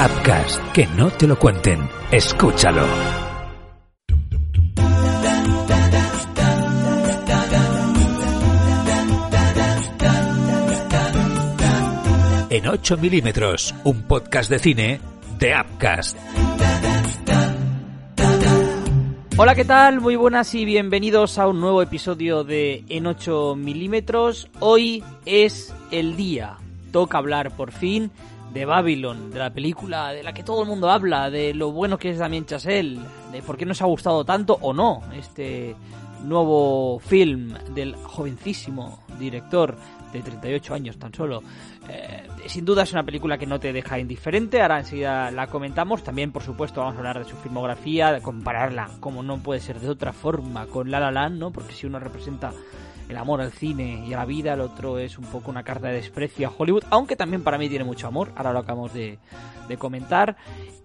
Upcast, que no te lo cuenten. Escúchalo. En 8 milímetros, un podcast de cine de Upcast. Hola, ¿qué tal? Muy buenas y bienvenidos a un nuevo episodio de En 8 milímetros. Hoy es el día. Toca hablar por fin de Babylon, de la película de la que todo el mundo habla, de lo bueno que es Damien Chazelle, de por qué nos ha gustado tanto o no este nuevo film del jovencísimo director de 38 años tan solo. Eh, sin duda es una película que no te deja indiferente, ahora enseguida la comentamos, también por supuesto vamos a hablar de su filmografía, de compararla como no puede ser de otra forma con La La Land, ¿no? Porque si uno representa el amor al cine y a la vida, el otro es un poco una carta de desprecio a Hollywood, aunque también para mí tiene mucho amor, ahora lo acabamos de, comentar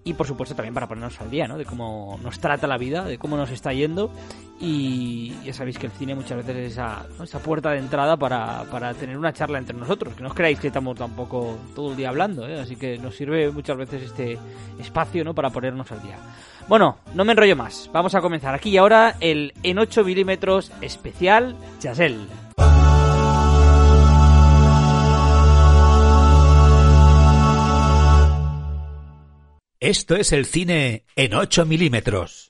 y por supuesto también para ponernos al día, ¿no? De cómo nos trata la vida, de cómo nos está yendo y ya sabéis que el cine muchas veces es esa, esa puerta de entrada para, para, tener una charla entre nosotros, que no os creáis que estamos tampoco todo el día hablando, ¿eh? así que nos sirve muchas veces este espacio, ¿no? Para ponernos al día. Bueno, no me enrollo más, vamos a comenzar aquí y ahora el en 8 milímetros especial Chasel. Esto es el cine en 8 milímetros.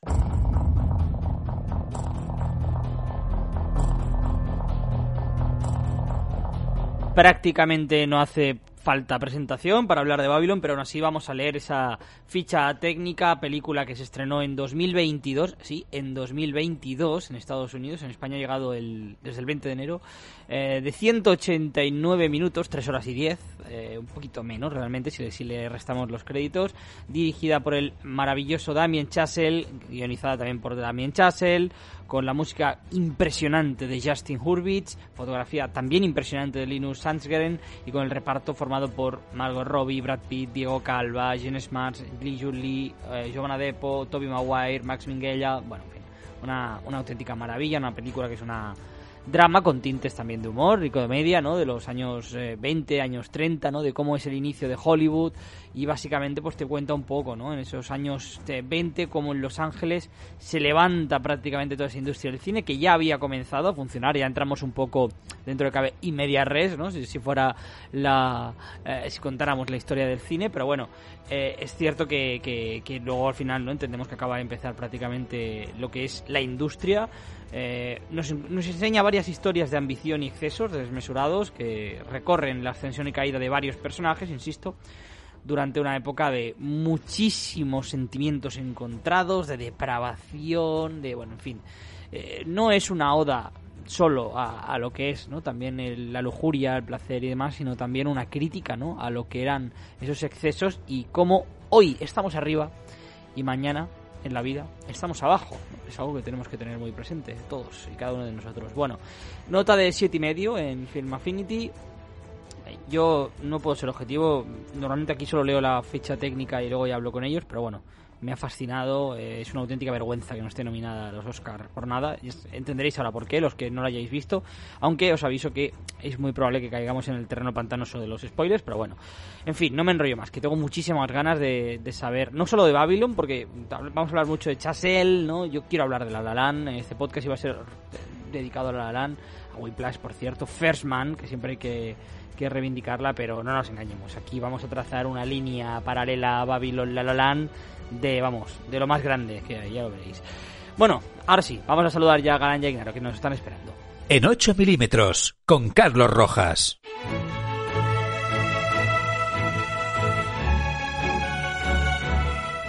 Prácticamente no hace falta presentación para hablar de Babylon, pero aún así vamos a leer esa ficha técnica, película que se estrenó en 2022, sí, en 2022 en Estados Unidos, en España ha llegado el, desde el 20 de enero, eh, de 189 minutos, 3 horas y 10, eh, un poquito menos realmente si, si, le restamos los créditos, dirigida por el maravilloso Damien Chazelle, guionizada también por Damien Chazelle, con la música impresionante de Justin Hurwitz, fotografía también impresionante de Linus Sandsgren y con el reparto formado por Margot Robbie, Brad Pitt, Diego Calva, Jen Smarts, Lee Julie, eh, Giovanna Depo, Toby Maguire, Max Minghella, bueno, en fin, una, una auténtica maravilla, una película que es una drama con tintes también de humor y comedia, ¿no? De los años 20, años 30, ¿no? De cómo es el inicio de Hollywood y básicamente pues te cuenta un poco, ¿no? En esos años 20 como en Los Ángeles se levanta prácticamente toda esa industria del cine que ya había comenzado a funcionar, ya entramos un poco dentro de cabe y media res, ¿no? Si, si fuera la eh, si contáramos la historia del cine, pero bueno, eh, es cierto que, que, que luego al final no entendemos que acaba de empezar prácticamente lo que es la industria eh, nos, enseña varias historias de ambición y excesos desmesurados que recorren la ascensión y caída de varios personajes, insisto, durante una época de muchísimos sentimientos encontrados, de depravación, de, bueno, en fin, eh, no es una oda solo a, a, lo que es, ¿no? También el, la lujuria, el placer y demás, sino también una crítica, ¿no? A lo que eran esos excesos y cómo hoy estamos arriba y mañana en la vida estamos abajo. Es algo que tenemos que tener muy presente, todos y cada uno de nosotros. Bueno, nota de siete y medio en Film Affinity. Yo no puedo ser objetivo. Normalmente aquí solo leo la ficha técnica y luego ya hablo con ellos, pero bueno, me ha fascinado. Eh, es una auténtica vergüenza que no esté nominada a los Oscars por nada. Entenderéis ahora por qué, los que no lo hayáis visto. Aunque os aviso que es muy probable que caigamos en el terreno pantanoso de los spoilers, pero bueno. En fin, no me enrollo más, que tengo muchísimas ganas de, saber, no solo de Babylon, porque vamos a hablar mucho de Chazelle, ¿no? Yo quiero hablar de La La Land. Este podcast iba a ser dedicado a La La Land, a Whiplash, por cierto. First Man, que siempre hay que que reivindicarla, pero no nos engañemos. Aquí vamos a trazar una línea paralela a Babylon La La Land de, vamos, de lo más grande que hay, ya lo veréis. Bueno, ahora sí, vamos a saludar ya a Galán y a Ignaro, que nos están esperando. En 8 milímetros, con Carlos Rojas.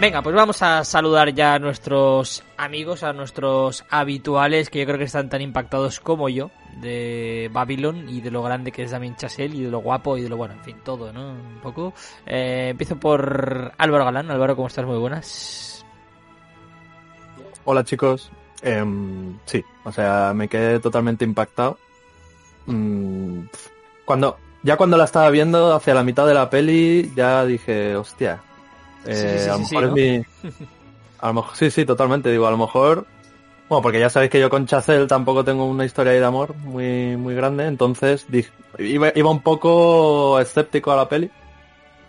Venga, pues vamos a saludar ya a nuestros amigos, a nuestros habituales, que yo creo que están tan impactados como yo, de Babylon y de lo grande que es Damien Chazelle y de lo guapo y de lo bueno, en fin, todo, ¿no? Un poco. Eh, empiezo por Álvaro Galán. Álvaro, ¿cómo estás? Muy buenas. Hola chicos. Eh, sí, o sea, me quedé totalmente impactado. Mm, cuando, ya cuando la estaba viendo hacia la mitad de la peli, ya dije, hostia, eh, Sí, sí, sí, a lo mejor ¿no? es mi. A lo mejor, sí, sí, totalmente. Digo, a lo mejor. Bueno, porque ya sabéis que yo con Chazelle tampoco tengo una historia ahí de amor muy, muy grande, entonces dije, iba, iba un poco escéptico a la peli.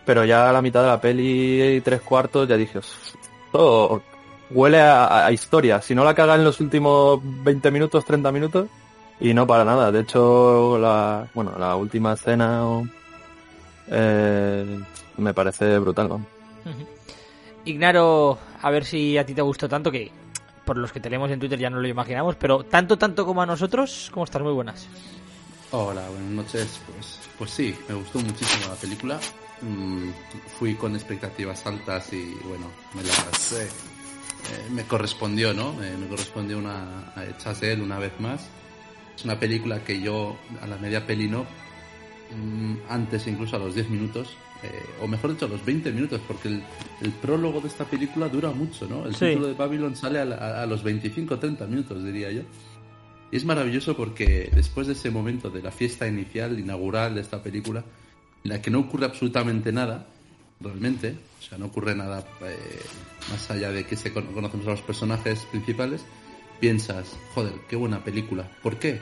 pero ya a la mitad de la peli y tres cuartos ya dije, todo huele a, historia. Si no la caga en los últimos 20 minutos, 30 minutos, y no para nada. De hecho, la, bueno, la última escena eh, me parece brutal. ¿no? Ignaro, a ver si a ti te gustó tanto que por los que tenemos en Twitter ya no lo imaginamos, pero tanto, tanto como a nosotros, ¿cómo estás? Muy buenas. Hola, buenas noches. Pues, pues sí, me gustó muchísimo la película. Mm, fui con expectativas altas y bueno, me las eh, me correspondió, ¿no? me correspondió una a él una vez más. Es una película que yo a la media peli no, antes incluso a los 10 minutos, eh, o mejor dicho a los 20 minutos, porque el, prólogo de esta película dura mucho, ¿no? El título de Babylon sale a, a los 25-30 minutos, diría yo. Y es maravilloso porque después de ese momento de la fiesta inicial, inaugural de esta película, en la que no ocurre absolutamente nada, realmente, o sea, no ocurre nada eh, más allá de que se conocemos a los personajes principales, piensas, joder, qué buena película. ¿Por qué?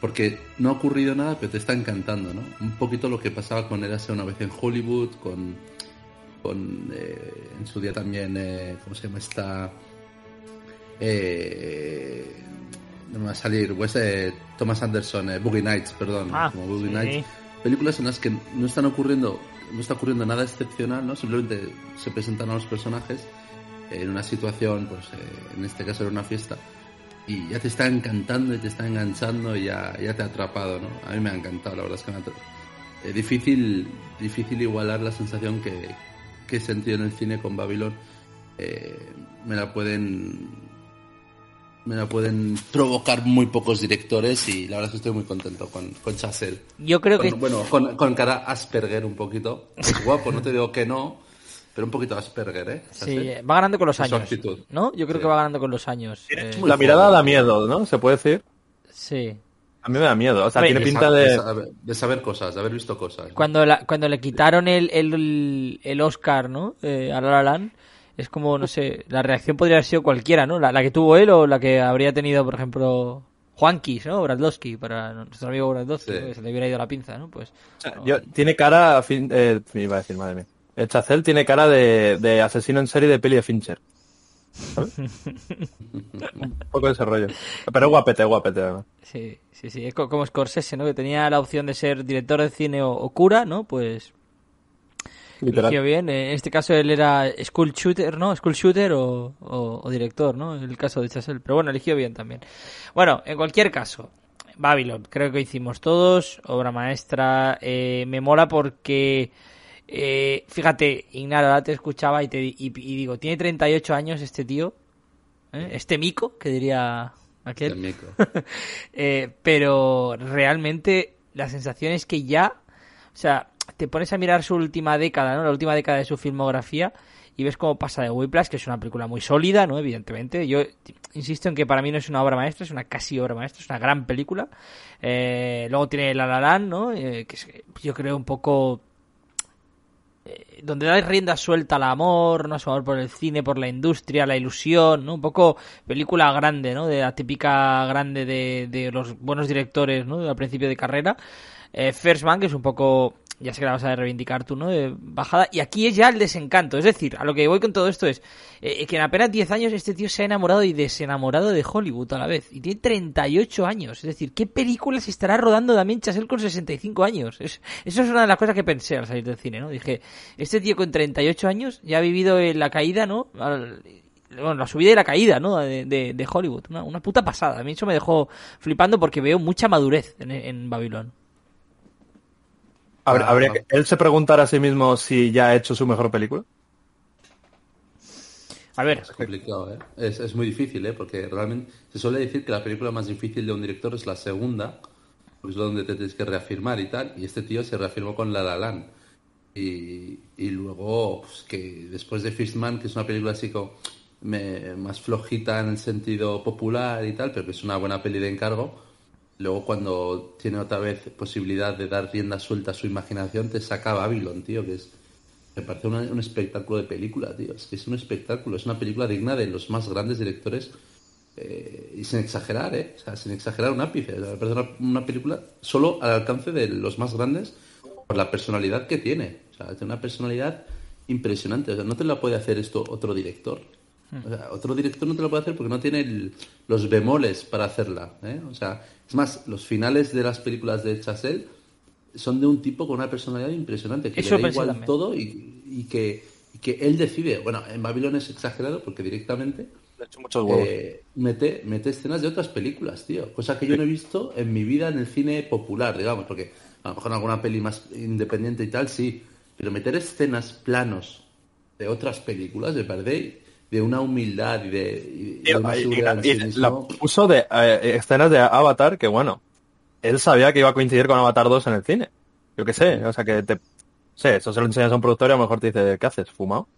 Porque no ha ocurrido nada, pero te está encantando, ¿no? Un poquito lo que pasaba con Érase una vez en Hollywood, con, con eh, en su día también, eh, ¿cómo se llama esta? no me va a salir, pues, Thomas Anderson, Boogie Nights, perdón, ah, como Boogie Nights películas en las que no están ocurriendo, no está ocurriendo nada excepcional, ¿no? Simplemente se presentan a los personajes en una situación, pues eh, en este caso era una fiesta, y ya te está encantando y te está enganchando y ya, ya te ha atrapado, ¿no? A mí me ha encantado, la verdad es que me ha Es difícil, difícil igualar la sensación que, que he sentido en el cine con Babylon. Eh, me la pueden me la pueden provocar muy pocos directores y la verdad es que estoy muy contento con, con Chazelle. Yo creo que... Bueno, con, con, cara Asperger un poquito. Es guapo, no te digo que no, pero un poquito Asperger, ¿eh? Sí, va ganando con los años. ¿No? Yo creo que va ganando con los años. Eh. La mirada da miedo, ¿no? ¿Se puede decir? Sí. A mí me da miedo, o sea, tiene pinta de... De saber, cosas, de haber visto cosas. Cuando, la, cuando le quitaron el, el, el Oscar, ¿no? Eh, a La Land, es como, no sé, la reacción podría haber sido cualquiera, ¿no? La, que tuvo él o la que habría tenido, por ejemplo, Juanquis, ¿no? Bradlowski, para nuestro amigo Bradlowski, que se le hubiera ido la pinza, ¿no? Pues. yo, tiene cara, fin, eh, me iba a decir, madre mía. El Chacel tiene cara de, de asesino en serie de peli de Fincher. Un poco de ese rollo. Pero guapete, guapete, además. Sí, sí, sí. Es como Scorsese, ¿no? Que tenía la opción de ser director de cine o, o cura, ¿no? Pues Eligió bien. En este caso él era school shooter, ¿no? School shooter o, director, ¿no? En el caso de Chazelle. Pero bueno, eligió bien también. Bueno, en cualquier caso, Babylon, creo que hicimos todos. Obra maestra. Eh, me mola porque... Eh, fíjate, Ignaro, ahora te escuchaba y, te, y, digo, tiene 38 años este tío, ¿eh? este mico, que diría aquel. El mico. pero realmente la sensación es que ya, o sea, te pones a mirar su última década, ¿no? La última década de su filmografía y ves cómo pasa de Whiplash, que es una película muy sólida, ¿no? Evidentemente. Yo insisto en que para mí no es una obra maestra, es una casi obra maestra, es una gran película. Eh, luego tiene La La Land, ¿no? Eh, que es, yo creo un poco eh, donde da rienda suelta al amor, ¿no? Su amor por el cine, por la industria, la ilusión, ¿no? Un poco película grande, ¿no? De la típica grande de, de los buenos directores, ¿no? Al principio de carrera. First Man, que es un poco ya sé que la vas a reivindicar tú, ¿no? De bajada. Y aquí es ya el desencanto. Es decir, a lo que voy con todo esto es eh, que en apenas 10 años este tío se ha enamorado y desenamorado de Hollywood a la vez. Y tiene 38 años. Es decir, ¿qué películas estará rodando Damien Chazelle con 65 años? eso es una de las cosas que pensé al salir del cine, ¿no? Dije, este tío con 38 años ya ha vivido la caída, ¿no? bueno, la subida y la caída, ¿no? De, de, Hollywood. Una, una, puta pasada. A mí eso me dejó flipando porque veo mucha madurez en, en Babilón. ¿Habría, que él se preguntara a sí mismo si ya ha hecho su mejor película? A ver. Es complicado, ¿eh? Es, muy difícil, ¿eh? Porque realmente se suele decir que la película más difícil de un director es la segunda, porque es donde te tienes que reafirmar y tal. Y este tío se reafirmó con La La Land. Y, luego, pues, que después de Fistman, que es una película así como más flojita en el sentido popular y tal, pero que es una buena peli de encargo, Luego cuando tiene otra vez posibilidad de dar rienda suelta a su imaginación, te saca Babylon, tío, que es... Me parece un espectáculo de película, tío. Es que es un espectáculo, es una película digna de los más grandes directores eh, y sin exagerar, ¿eh? O sea, sin exagerar un ápice. me parece una, película solo al alcance de los más grandes por la personalidad que tiene. O sea, tiene una personalidad impresionante. O sea, no te la puede hacer esto otro director. O sea, otro director no te lo puede hacer porque no tiene el- los bemoles para hacerla. ¿eh? O sea, es más, los finales de las películas de Chazelle son de un tipo con una personalidad impresionante, que Eso le da igual también. todo y, y que, y que él decide. Bueno, en Babylon es exagerado porque directamente Le he hecho muchos huevos. eh, mete, mete escenas de otras películas, tío. Cosa que yo no he visto en mi vida en el cine popular, digamos, porque a lo mejor en alguna peli más independiente y tal, sí. Pero meter escenas planos de otras películas, me parece de una humildad y de, y- y de Tío, una y- seguridad y- en sí y mismo. la puso de eh, escenas de Avatar que bueno, él sabía que iba a coincidir con Avatar 2 en el cine. Yo qué sé, o sea que te sé, eso se lo enseñas a un productor y a lo mejor te dice, ¿qué haces? ¿Fumado?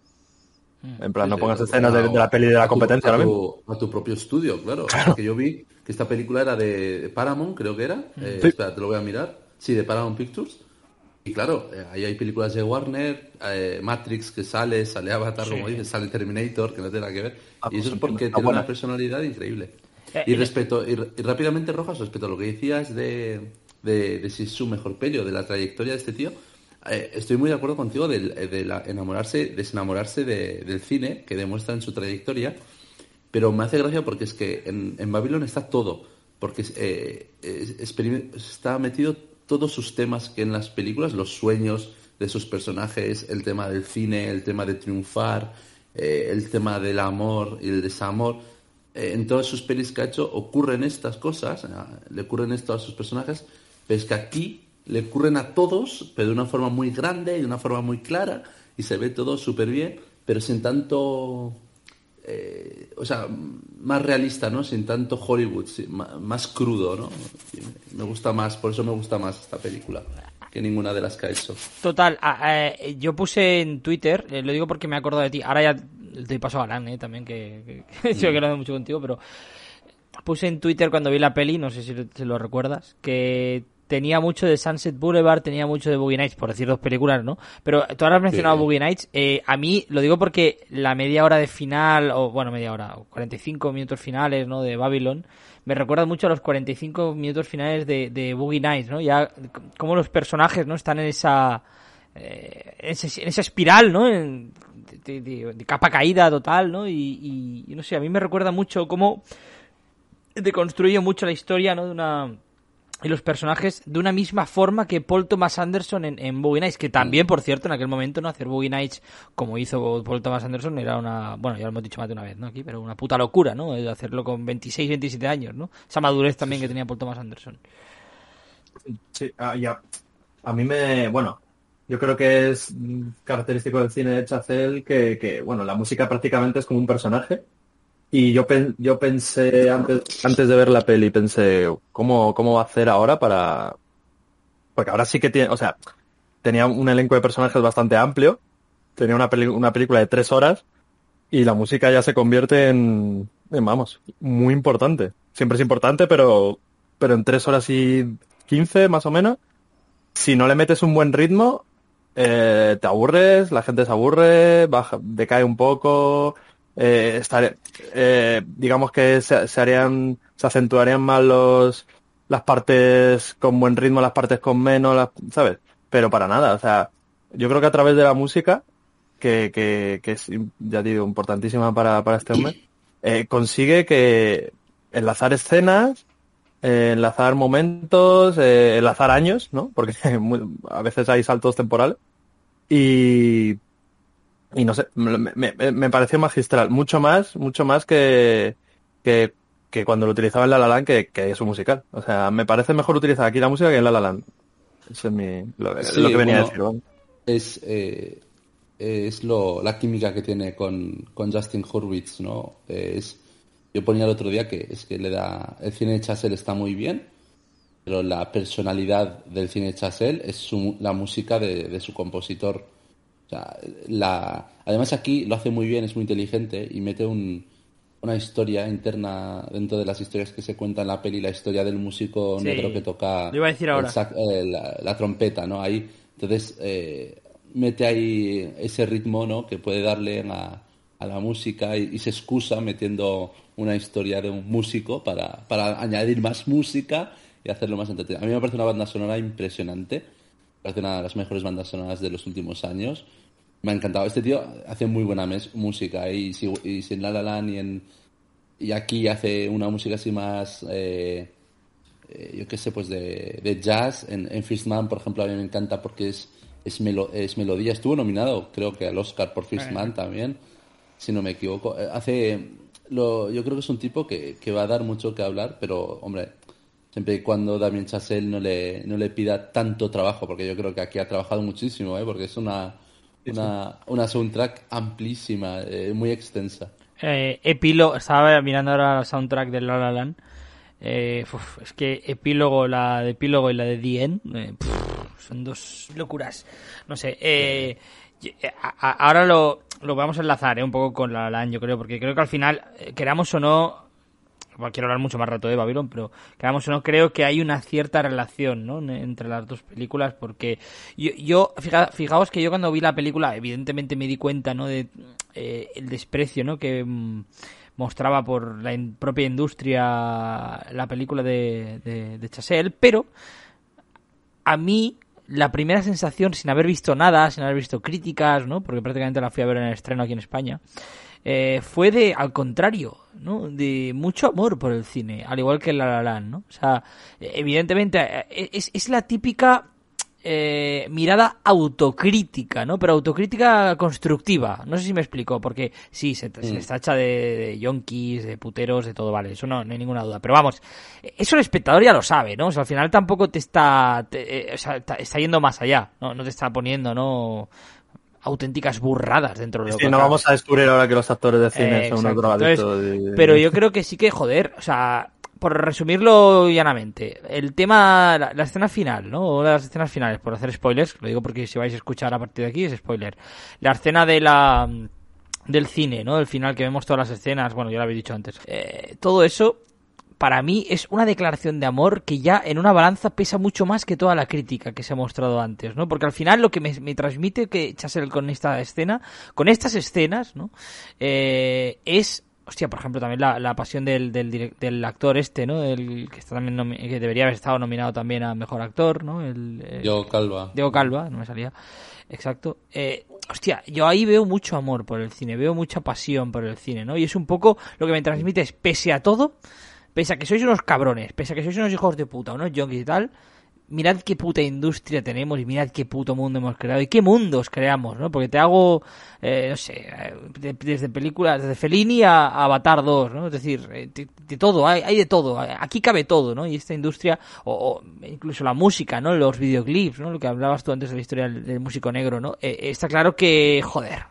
En plan, no pongas escenas de, la peli de la a tu- competencia a ahora tu, mismo. A tu propio estudio, claro. Porque yo vi que esta película era de Paramount, creo que era. Eh, Sí. Espera, te lo voy a mirar. Sí, de Paramount Pictures. Y claro, eh, ahí hay películas de Warner, eh, Matrix que sale, sale Avatar, como dices, sale Terminator, que no tiene nada que ver. Ah, y eso pues es porque está tiene buena. una personalidad increíble. Eh, Y respecto, y, y rápidamente, Rojas, respecto a lo que decías de, de, de si es su mejor peli o de la trayectoria de este tío, eh, estoy muy de acuerdo contigo eh, de, la, enamorarse, desenamorarse de- del cine que demuestra en su trayectoria, pero me hace gracia porque es que en, en Babylon está todo, porque eh, es- está metido todos sus temas que en las películas, los sueños de sus personajes, el tema del cine, el tema de triunfar, eh, el tema del amor y el desamor. Eh, en todas sus pelis que ha hecho ocurren estas cosas, eh, le ocurren esto a sus personajes, pero es que aquí le ocurren a todos, pero de una forma muy grande y de una forma muy clara, y se ve todo súper bien, pero sin tanto eh, o sea, más realista, ¿no? Sin tanto Hollywood, más crudo, ¿no? Me gusta más, por eso me gusta más esta película que ninguna de las que ha hecho. Total, a- eh, yo puse en Twitter, eh, lo digo porque me he acordado de ti, ahora ya te paso a Alan, eh, también, que, que, yo que he hablado mucho contigo, pero puse en Twitter cuando vi la peli, no sé si, si lo recuerdas, que tenía mucho de Sunset Boulevard, tenía mucho de Boogie Nights, por decir dos películas, ¿no? Pero tú ahora has mencionado Sí. Boogie Nights, eh, a mí lo digo porque la media hora de final, o bueno, media hora, o 45 minutos finales, ¿no? De Babylon, me recuerda mucho a los 45 minutos finales de, de Boogie Nights, ¿no? Ya como los personajes, ¿no? Están en esa, eh, en, ese- en esa espiral, ¿no? En- de, de- de capa caída total, ¿no? Y, y- y no sé, a mí me recuerda mucho cómo deconstruye mucho la historia, ¿no? De una y los personajes de una misma forma que Paul Thomas Anderson en, en Boogie Nights, que también, por cierto, en aquel momento, ¿no? Hacer Boogie Nights como hizo Paul Thomas Anderson era una, bueno, ya lo hemos dicho más de una vez, ¿no? Aquí, pero una puta locura, ¿no? Hacerlo con 26, 27 años, ¿no? Esa madurez también que tenía Paul Thomas Anderson. Sí, ah, ya. A mí me, bueno, yo creo que es característico del cine de Chazelle que, que, bueno, la música prácticamente es como un personaje. Y yo, yo pensé, antes, antes de ver la peli, pensé, ¿cómo, cómo va a hacer ahora para...? Porque ahora sí que tiene, o sea, tenía un elenco de personajes bastante amplio, tenía una, peli- una película de tres horas y la música ya se convierte en, en, vamos, muy importante. Siempre es importante, pero, pero en tres horas y quince más o menos, si no le metes un buen ritmo, eh, te aburres, la gente se aburre, baja, decae un poco, eh, estar- eh, digamos que se, harían, se acentuarían más los, las partes con buen ritmo, las partes con menos, ¿sabes? Pero para nada, o sea, yo creo que a través de la música, que, que, que es, ya digo, importantísima para, para este hombre, eh, consigue que enlazar escenas, eh, enlazar momentos, eh, enlazar años, ¿no? Porque a veces hay saltos temporales. Y, y no sé, me, me- me pareció magistral. Mucho más, mucho más que, que, que cuando lo utilizaba en La La Land, que, que es un musical. O sea, me parece mejor utilizar aquí la música que en La La Land. Eso es mi, lo, Sí, lo que venía a decir. Es, eh, es lo, la química que tiene con, con Justin Hurwitz, ¿no? Eh, Es, yo ponía el otro día que es que le da. El cine de Chazelle está muy bien, pero la personalidad del cine de Chazelle es su- la música de, de su compositor. O sea, la, además aquí lo hace muy bien, es muy inteligente y mete un, una historia interna dentro de las historias que se cuentan en la peli, la historia del músico Sí, negro que toca lo iba a decir el ahora. sac- eh, la, la trompeta, ¿no? Ahí, entonces, eh, mete ahí ese ritmo, ¿no? Que puede darle a, a la música y, y se excusa metiendo una historia de un músico para, para añadir más música y hacerlo más entretenido. A mí me parece una banda sonora impresionante parece una de las mejores bandas sonoras de los últimos años. Me ha encantado. Este tío hace muy buena música y si, y si en La La Land y, en, y aquí hace una música así más, eh, eh, yo qué sé, pues de, de jazz. En, en Fistman, por ejemplo, a mí me encanta porque es, es, es melodía. Estuvo nominado, creo que al Oscar por Fistman también, si no me equivoco. Eh, hace, lo, yo creo que es un tipo que, que va a dar mucho que hablar, pero, hombre, siempre y cuando Damien Chazelle no le, no le pida tanto trabajo, porque yo creo que aquí ha trabajado muchísimo, ¿eh? porque es una, una, una soundtrack amplísima, eh, muy extensa. Eh, epílogo, estaba mirando ahora el soundtrack de La La Land. Eh, es que epílogo, la de epílogo y la de The End, eh, son dos locuras. No sé, eh, ahora lo, lo vamos a enlazar un poco con La La Land, yo creo, porque creo que al final, queramos o no, quiero hablar mucho más rato de Babylon, pero quedamos o no, creo que hay una cierta relación ¿no? entre las dos películas, porque yo, fijaos que yo cuando vi la película, evidentemente me di cuenta ¿no? de eh, el desprecio ¿no? que mm, mostraba por la propia industria la película de, de, Chassel, pero a mí la primera sensación, sin haber visto nada, sin haber visto críticas, ¿no? porque prácticamente la fui a ver en el estreno aquí en España, eh, fue de, al contrario, ¿no? De mucho amor por el cine, al igual que La La ¿no? O sea, evidentemente eh, es, es la típica eh, mirada autocrítica, ¿no? Pero autocrítica constructiva. No sé si me explico, porque sí, se, se está hecha de, de yonkis, de puteros, de todo, vale, eso no, no, hay ninguna duda. Pero vamos, eso el espectador ya lo sabe, ¿no? O sea, al final tampoco te está, o sea, está, yendo más allá, ¿no? No te está poniendo, ¿no? Auténticas burradas dentro de lo sí, no vamos a descubrir ahora que los actores de cine son unos drogaditos. Pero yo creo que sí que, joder, o sea, por resumirlo llanamente, el tema, la, escena final, ¿no? O las escenas finales, por hacer spoilers, lo digo porque si vais a escuchar a partir de aquí es spoiler. La escena de la del cine, ¿no? El final que vemos todas las escenas, bueno, ya lo habéis dicho antes. Eh, todo eso para mí es una declaración de amor que ya en una balanza pesa mucho más que toda la crítica que se ha mostrado antes, ¿no? Porque al final lo que me, transmite que Chasel con esta escena, con estas escenas, ¿no? Eh, es hostia, por ejemplo, también la, pasión del, del, actor este, ¿no? El que está también que debería haber estado nominado también a mejor actor, ¿no? El, Diego Calva. Diego Calva, no me salía. Exacto. Eh, hostia, yo ahí veo mucho amor por el cine, veo mucha pasión por el cine, ¿no? Y es un poco lo que me transmite es, pese a todo, pese a que sois unos cabrones, pese a que sois unos hijos de puta, unos junkies y tal, mirad qué puta industria tenemos y mirad qué puto mundo hemos creado y qué mundos creamos, ¿no? Porque te hago, eh, no sé, eh, desde películas, desde Fellini a, Avatar 2, ¿no? Es decir, eh, de, todo, hay, hay, de todo, aquí cabe todo, ¿no? Y esta industria, o, incluso la música, ¿no? Los videoclips, ¿no? Lo que hablabas tú antes de la historia del, músico negro, ¿no? está claro que, joder,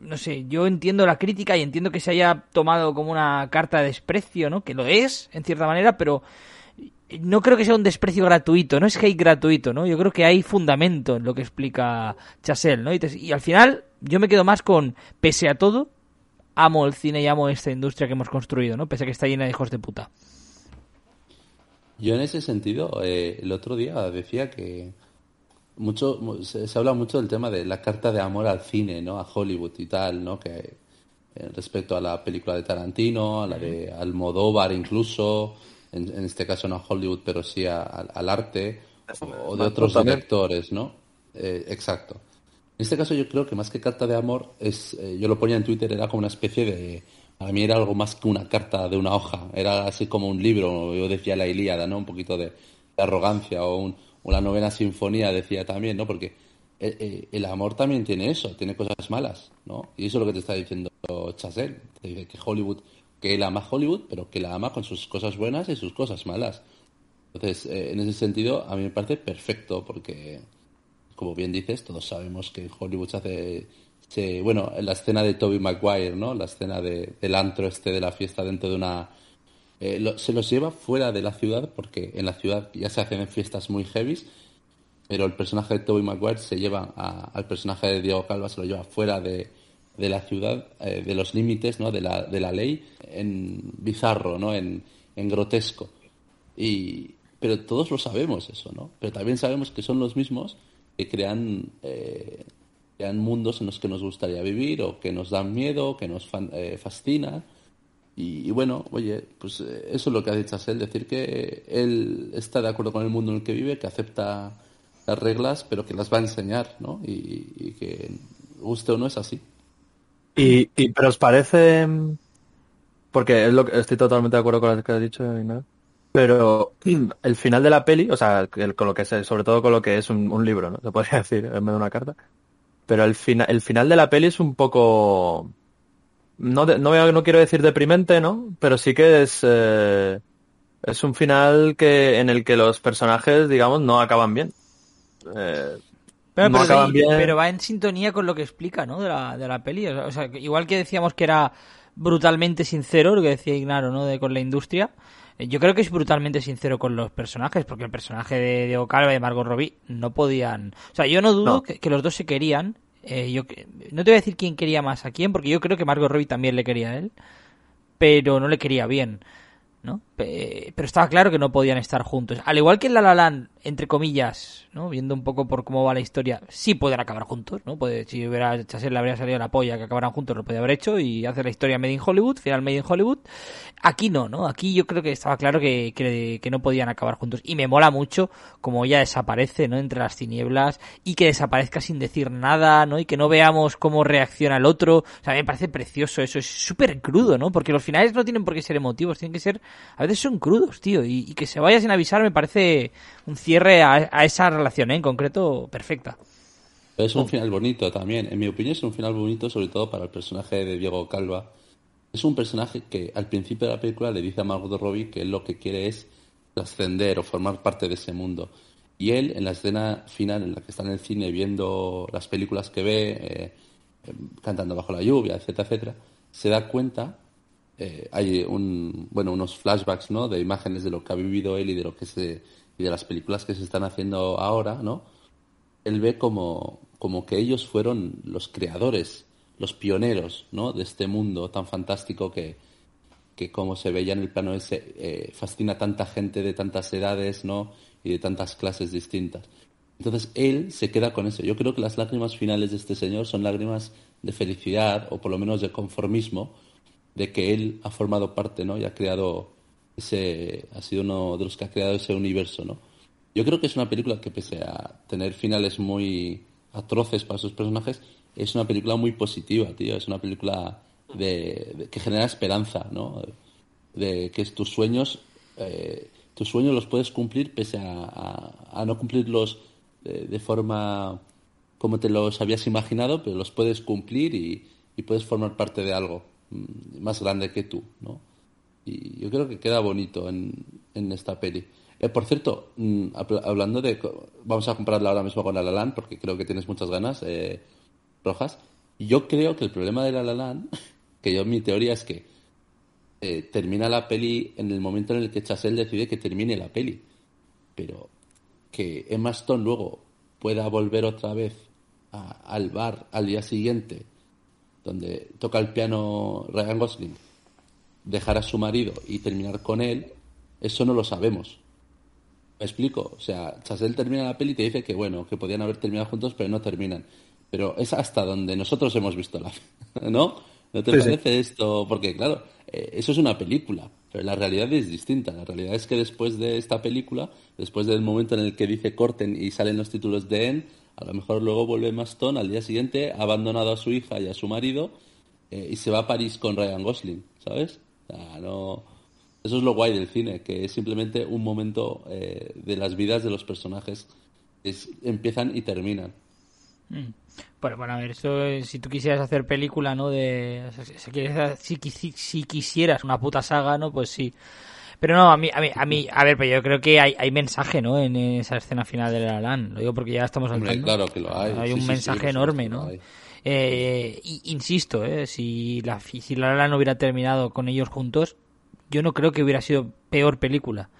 no sé, yo entiendo la crítica y entiendo que se haya tomado como una carta de desprecio, ¿no? Que lo es, en cierta manera, pero no creo que sea un desprecio gratuito, no es hate gratuito, ¿no? Yo creo que hay fundamento en lo que explica Chasel, ¿no? Y, al final yo me quedo más con, pese a todo, amo el cine y amo esta industria que hemos construido, ¿no? Pese a que está llena de hijos de puta. Yo en ese sentido, eh, el otro día decía que mucho se, habla mucho del tema de la carta de amor al cine, ¿no? A Hollywood y tal, ¿no? Que eh, respecto a la película de Tarantino, a la de Almodóvar incluso, en, este caso no a Hollywood, pero sí al arte o, de otros directores, ¿no? Eh, exacto. En este caso yo creo que más que carta de amor, es eh, yo lo ponía en Twitter, era como una especie de... A mí era algo más que una carta de una hoja, era así como un libro, yo decía la Ilíada, ¿no? Un poquito de, arrogancia o, un, la novena sinfonía decía también, ¿no? Porque eh, el, amor también tiene eso, tiene cosas malas, ¿no? Y eso es lo que te está diciendo Chazelle, te dice que Hollywood que él ama Hollywood, pero que la ama con sus cosas buenas y sus cosas malas. Entonces, eh, en ese sentido, a mí me parece perfecto, porque, como bien dices, todos sabemos que Hollywood se hace. Se, bueno, la escena de Toby Maguire, ¿no? La escena de, del antro este de la fiesta dentro de una. Eh, se los lleva fuera de la ciudad, porque en la ciudad ya se hacen fiestas muy heavies, pero el personaje de Toby Maguire se lleva al personaje de Diego Calva, se lo lleva fuera de, de la ciudad, eh, de los límites ¿no? de, la, de la ley, en bizarro, ¿no? en, en grotesco. Y, pero todos lo sabemos eso, ¿no? Pero también sabemos que son los mismos que crean, eh, crean mundos en los que nos gustaría vivir o que nos dan miedo, que nos eh, fascina. Y, bueno, oye, pues eso es lo que ha dicho él, decir que él está de acuerdo con el mundo en el que vive, que acepta las reglas, pero que las va a enseñar, ¿no? Y, que guste o no es así. Y, pero os parece porque es lo que estoy totalmente de acuerdo con lo que has dicho, pero el final de la peli, o sea, con lo que sobre todo con lo que es un, libro, ¿no? Se podría decir en vez de una carta. Pero el, final el final de la peli es un poco no, no, no quiero decir deprimente, ¿no? Pero sí que es, eh, es un final que en el que los personajes, digamos, no acaban bien. Eh, pero, acaban bien. pero, va en sintonía con lo que explica, ¿no? De la, de la peli. O sea, igual que decíamos que era brutalmente sincero, lo que decía Ignaro, ¿no? De, con la industria. Eh, yo creo que es brutalmente sincero con los personajes, porque el personaje de Diego Calva y de Margot Robbie no podían... O sea, yo no dudo que, los dos se querían, eh, yo no te voy a decir quién quería más a quién, porque yo creo que Margot Robbie también le quería a él, pero no le quería bien. ¿no? Pero estaba claro que no podían estar juntos. Al igual que en La La Land, entre comillas, ¿no? Viendo un poco por cómo va la historia, sí pueden acabar juntos, ¿no? Si hubiera Chasel le habría salido la polla que acabaran juntos, lo podía haber hecho y hacer la historia Made in Hollywood, final Made in Hollywood. Aquí no, ¿no? Aquí yo creo que estaba claro que, que, no podían acabar juntos. Y me mola mucho como ella desaparece, ¿no? Entre las tinieblas y que desaparezca sin decir nada, ¿no? Y que no veamos cómo reacciona el otro. O sea, me parece precioso eso. Es súper crudo, ¿no? Porque los finales no tienen por qué ser emotivos, tienen que ser a veces son crudos, tío, y, que se vaya sin avisar me parece un cierre a, esa relación, ¿eh? en concreto, perfecta. Es un final bonito también, en mi opinión es un final bonito sobre todo para el personaje de Diego Calva. Es un personaje que al principio de la película le dice a Margot Robbie que él lo que quiere es trascender o formar parte de ese mundo. Y él, en la escena final en la que está en el cine viendo las películas que ve, eh, eh, cantando bajo la lluvia, etcétera, etcétera, se da cuenta eh, hay un, bueno, unos flashbacks, ¿no? De imágenes de lo que ha vivido él y de lo que se, y de las películas que se están haciendo ahora, ¿no? Él ve como, como que ellos fueron los creadores, los pioneros, ¿no? De este mundo tan fantástico que, que como se veía en el plano ese, eh, fascina a tanta gente de tantas edades, ¿no? Y de tantas clases distintas. Entonces él se queda con eso. Yo creo que las lágrimas finales de este señor son lágrimas de felicidad o por lo menos de conformismo, de que él ha formado parte, ¿no? Y ha creado ese, ha sido uno de los que ha creado ese universo, ¿no? Yo creo que es una película que pese a tener finales muy atroces para sus personajes, es una película muy positiva, tío. Es una película de, que genera esperanza, ¿no? De que tus sueños, eh, tus sueños los puedes cumplir pese a, no cumplirlos de, de, forma como te los habías imaginado, pero los puedes cumplir y, y puedes formar parte de algo. Mm, más grande que tú, ¿no? Y yo creo que queda bonito en, en esta peli. Eh, por cierto, mm, hablando de... Vamos a comprarla ahora mismo con La porque creo que tienes muchas ganas, eh, Rojas. Yo creo que el problema de La que yo mi teoría es que eh, termina la peli en el momento en el que Chasel decide que termine la peli. Pero que Emma Stone luego pueda volver otra vez al bar al día siguiente donde toca el piano Ryan Gosling, dejar a su marido y terminar con él, eso no lo sabemos. ¿Me explico? O sea, Chasel termina la peli y te dice que bueno, que podían haber terminado juntos, pero no terminan. Pero es hasta donde nosotros hemos visto la... ¿No? ¿No te parece esto? Porque claro, eh, eso es una película, pero la realidad es distinta. La realidad es que después de esta película, después del momento en el que dice corten y salen los títulos de En, a lo mejor luego vuelve Maston al día siguiente, ha abandonado a su hija y a su marido eh, y se va a París con Ryan Gosling, ¿sabes? No... Eso es lo guay del cine, que es simplemente un momento eh, de las vidas de los personajes. Es, empiezan y terminan. Mm. Bueno, bueno, a ver, eso, si tú quisieras hacer película, ¿no? De, si, si, si, quisieras una puta saga, ¿no? Pues sí. Pero no, a mí, a mí, a, mí, a ver, pero yo creo que hay, hay mensaje, ¿no? En esa escena final de La Lan. Lo digo porque ya estamos Hombre, Claro que lo hay. Hay un mensaje enorme, ¿no? Eh, insisto, eh, si la, si La La no hubiera terminado con ellos juntos, yo no creo que hubiera sido peor película.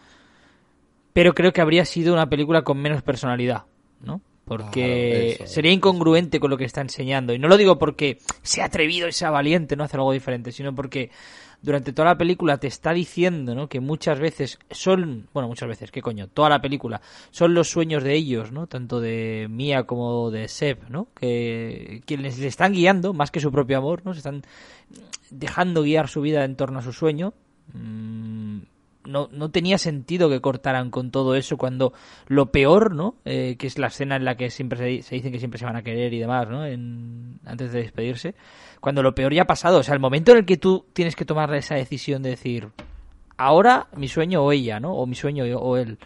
Pero creo que habría sido una película con menos personalidad, ¿no? Porque sería incongruente con lo que está enseñando. Y no lo digo porque sea atrevido y sea valiente, no hacer algo diferente, sino porque durante toda la película te está diciendo, ¿no? Que muchas veces son, bueno, muchas veces, ¿qué coño? Toda la película son los sueños de ellos, ¿no? Tanto de Mia como de Seb, ¿no? Que quienes le están guiando, más que su propio amor, ¿no? Se están dejando guiar su vida en torno a su sueño. Mm, no, no tenía sentido que cortaran con todo eso cuando lo peor, ¿no? Eh, que es la escena en la que siempre se, dicen que siempre se van a querer y demás, ¿no? En, antes de despedirse. Cuando lo peor ya ha pasado. O sea, el momento en el que tú tienes que tomar esa decisión de decir, ahora mi sueño o ella, ¿no? O mi sueño o él.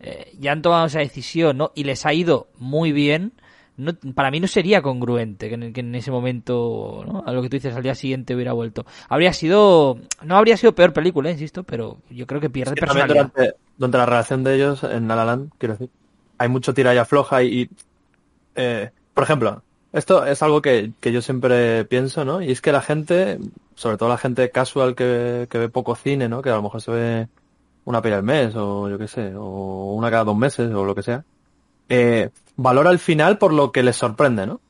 Eh, ya han tomado esa decisión, ¿no? Y les ha ido muy bien no, para mí no sería congruente que en, que en ese momento, ¿no? a lo que tú dices, al día siguiente hubiera vuelto. Habría sido, no habría sido peor película, insisto, pero yo creo que pierde Sí, personalidad. Durante, durante la relación de ellos en La La Land, quiero decir, hay mucho tira y afloja y, y, eh, por ejemplo, esto es algo que, que, yo siempre pienso, ¿no? Y es que la gente, sobre todo la gente casual que, que ve poco cine, ¿no? Que a lo mejor se ve una peli al mes o yo qué sé, o una cada dos meses o lo que sea, eh, valora el final por lo que les sorprende, ¿no?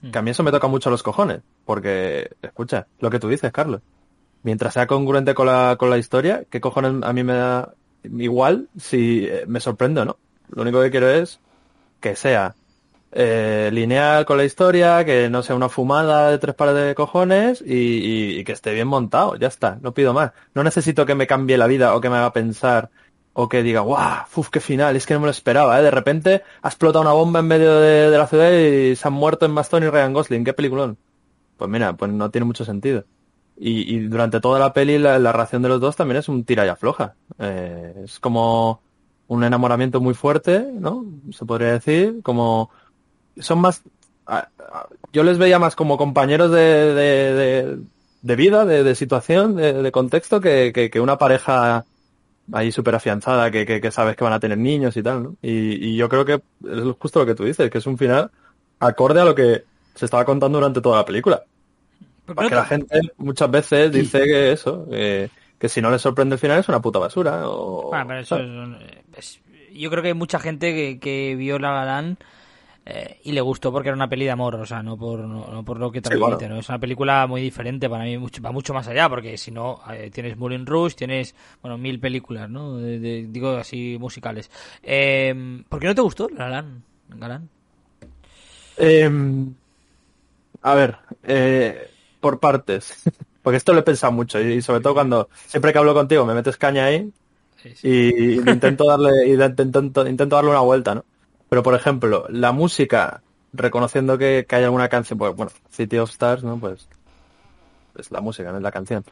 Mm. Que a mí eso me toca mucho los cojones, porque, escucha, lo que tú dices, Carlos, mientras sea congruente con la, con la historia, ¿qué cojones a mí me da igual si eh, me sorprende o no? Lo único que quiero es que sea eh, lineal con la historia, que no sea una fumada de tres pares de cojones y, y, y, que esté bien montado, ya está, no pido más. No necesito que me cambie la vida o que me haga pensar o que diga, guau, uf, qué final, es que no me lo esperaba, ¿eh? De repente ha explotado una bomba en medio de, la ciudad y se han muerto en Bastón y Ryan Gosling, qué peliculón. Pues mira, pues no tiene mucho sentido. Y, durante toda la peli la, la, relación de los dos también es un tira y afloja. Eh, es como un enamoramiento muy fuerte, ¿no? Se podría decir, como son más yo les veía más como compañeros de, de, de, vida, de, situación, de, contexto, que, una pareja ahí súper afianzada, que, que, sabes que van a tener niños y tal, ¿no? Y, y, yo creo que es justo lo que tú dices, que es un final acorde a lo que se estaba contando durante toda la película. Porque te... la gente muchas veces dice que eso, que, que si no les sorprende el final es una puta basura. O, bueno, pero eso es, es, yo creo que hay mucha gente que, que vio La Land eh, y le gustó porque era una peli de amor, o sea, no por, no, no por lo que transmite, sí, bueno. ¿no? Es una película muy diferente, para mí mucho, va mucho más allá, porque si no, eh, tienes Moulin Rouge, tienes, bueno, mil películas, ¿no? De, de, digo así, musicales. Eh, ¿Por qué no te gustó, Galán? Galán? a ver, eh, por partes. Porque esto lo he pensado mucho y sobre todo cuando siempre que hablo contigo me metes caña ahí sí, sí. y, intento darle y intento, intento darle una vuelta, ¿no? Pero, por ejemplo, la música, reconociendo que, que hay alguna canción, pues bueno, City of Stars, ¿no? Pues es la música, no es la canción.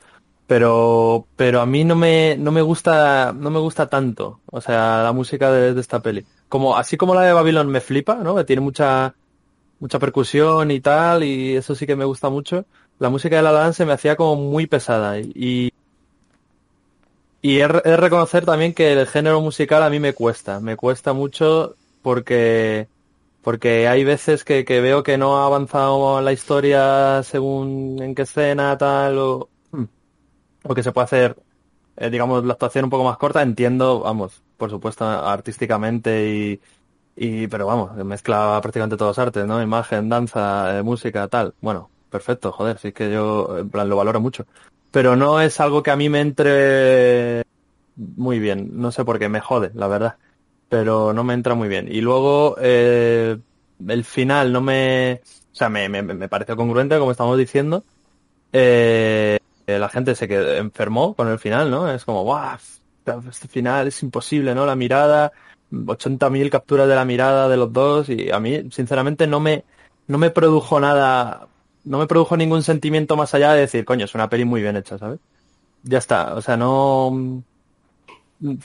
Pero, pero a mí no me, no me gusta, no me gusta tanto, o sea, la música de, esta peli. Como, así como la de Babylon me flipa, ¿no? Tiene mucha, mucha percusión y tal, y eso sí que me gusta mucho. La música de la Dan se me hacía como muy pesada y, y de reconocer también que el género musical a mí me cuesta, me cuesta mucho porque porque hay veces que, que, veo que no ha avanzado la historia según en qué escena tal o, o que se puede hacer eh, digamos la actuación un poco más corta. Entiendo vamos por supuesto artísticamente y, y pero vamos mezcla prácticamente todos los artes no imagen danza eh, música tal. Bueno perfecto joder sí que yo en plan lo valoro mucho. Pero no es algo que a mí me entre muy bien. No sé por qué me jode la verdad pero no me entra muy bien. Y luego eh, el final no me... O sea, me, me, me pareció congruente, como estamos diciendo. Eh, la gente se quedó, enfermó con el final, ¿no? Es como, ¡guau! Este final es imposible, ¿no? La mirada, 80.000 capturas de la mirada de los dos y a mí, sinceramente, no me, no me produjo nada, no me produjo ningún sentimiento más allá de decir, coño, es una peli muy bien hecha, ¿sabes? Ya está, o sea, no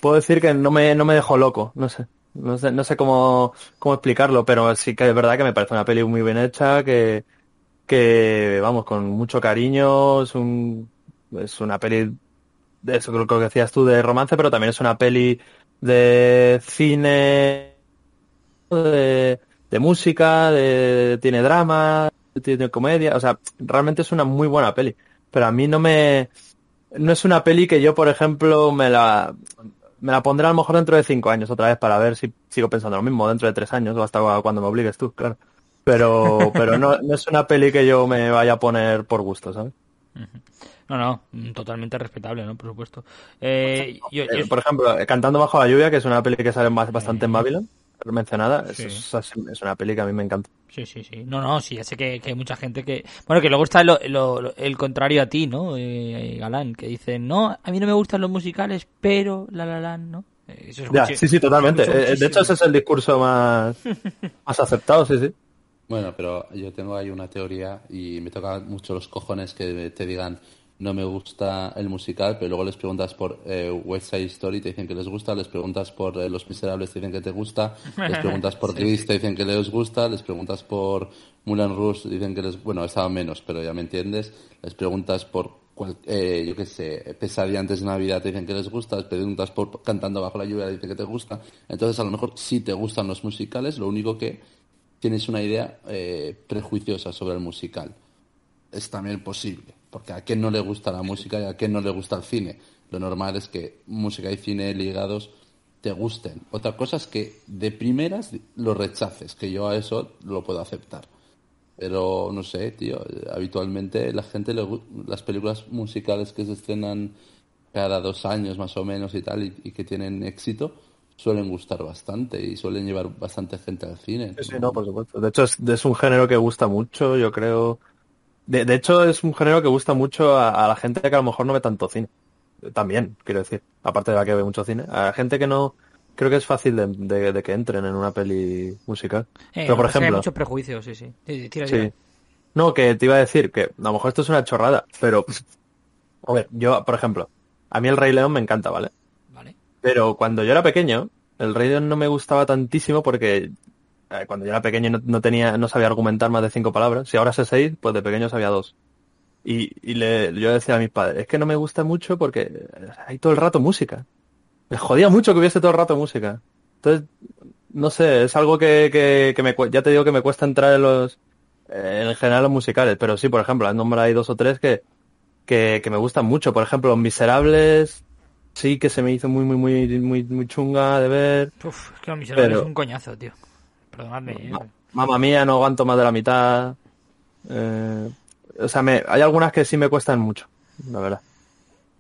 puedo decir que no me, no me dejó loco, no sé. No sé, no sé cómo, cómo explicarlo, pero sí que es verdad que me parece una peli muy bien hecha, que, que vamos, con mucho cariño, es un, es una peli, de eso creo que decías tú, de romance, pero también es una peli de cine, de, de música, de, tiene drama, tiene comedia, o sea, realmente es una muy buena peli, pero a mí no me, no es una peli que yo, por ejemplo, me la, me la pondré a lo mejor dentro de cinco años otra vez para ver si sigo pensando lo mismo dentro de tres años o hasta cuando me obligues tú, claro. Pero, pero no, no es una peli que yo me vaya a poner por gusto, ¿sabes? No, no, totalmente respetable, ¿no? Por supuesto. Eh, yo, yo... Por ejemplo, Cantando bajo la lluvia, que es una peli que sale bastante en Babylon. Mencionada, es- Sí. es, es una peli que a mí me encanta. Sí, sí, sí. No, no, sí, ya sé que, que hay mucha gente que... Bueno, que luego está lo- lo- lo- el contrario a ti, ¿no, eh, Galán? Que dicen, no, a mí no me gustan los musicales, pero la la la, ¿no? Eh, Eso es Ya, sí, sí, totalmente. Eh, De hecho, ese es el discurso más, más aceptado, sí, sí. Bueno, pero yo tengo ahí una teoría y me tocan mucho los cojones que te digan no me gusta el musical, pero luego les preguntas por eh, West Side Story, te dicen que les gusta, les preguntas por eh, Los Miserables, te dicen que te gusta, les preguntas por Grease, te dicen que les gusta, les preguntas por Moulin Rouge, dicen que les... Bueno, estaba menos, pero ya me entiendes. Les preguntas por, cual- eh, yo qué sé, Pesadilla antes de Navidad, te dicen que les gusta, les preguntas por Cantando bajo la lluvia, dicen que te gusta. Entonces, a lo mejor sí te gustan los musicales, lo único que tienes una idea eh, prejuiciosa sobre el musical. Es también posible, porque a quién no le gusta la música y a quién no le gusta el cine. Lo normal es que música y cine ligados te gusten. Otra cosa es que de primeras lo rechaces, que yo a eso lo puedo aceptar. Pero no sé, tío, habitualmente la gente le las películas musicales que se estrenan cada dos años más o menos y tal y, que tienen éxito suelen gustar bastante y suelen llevar bastante gente al cine. Sí, no, por supuesto. De hecho, es un género que gusta mucho, yo creo. De, de hecho, es un género que gusta mucho a, a la gente que a lo mejor no ve tanto cine. También, quiero decir. Aparte de la que ve mucho cine. A la gente que no. Creo que es fácil de, de- de que entren en una peli musical. Eh, Pero, por o sea, hay ejemplo. muchos prejuicios, sí, sí. Sí, Tira, Sí. tira. No, que te iba a decir que a lo mejor esto es una chorrada, pero. A ver, yo, por ejemplo, a mí el Rey León me encanta, ¿vale? Vale. Pero cuando yo era pequeño, el Rey León no me gustaba tantísimo porque eh, cuando yo era pequeño no, no tenía, no sabía argumentar más de cinco palabras. Si ahora sé seis, pues de pequeño sabía dos. Y, y le, yo decía a mis padres, es que no me gusta mucho porque eh, hay todo el rato música. Me jodía mucho que hubiese todo el rato música. Entonces, no sé, es algo que, que, que me, ya te digo que me cuesta entrar en los, eh, en general los musicales. Pero sí, por ejemplo, has nombrado ahí dos o tres que, que, que me gustan mucho. Por ejemplo, Los Miserables, sí que se me hizo muy, muy, muy, muy, muy chunga de ver. Uf, es que los miserables Pero- es un coñazo, tío. Perdonadme. eh. Ma- Mamma mía, no aguanto más de la mitad. Eh, o sea, me, hay algunas que sí me cuestan mucho, la verdad.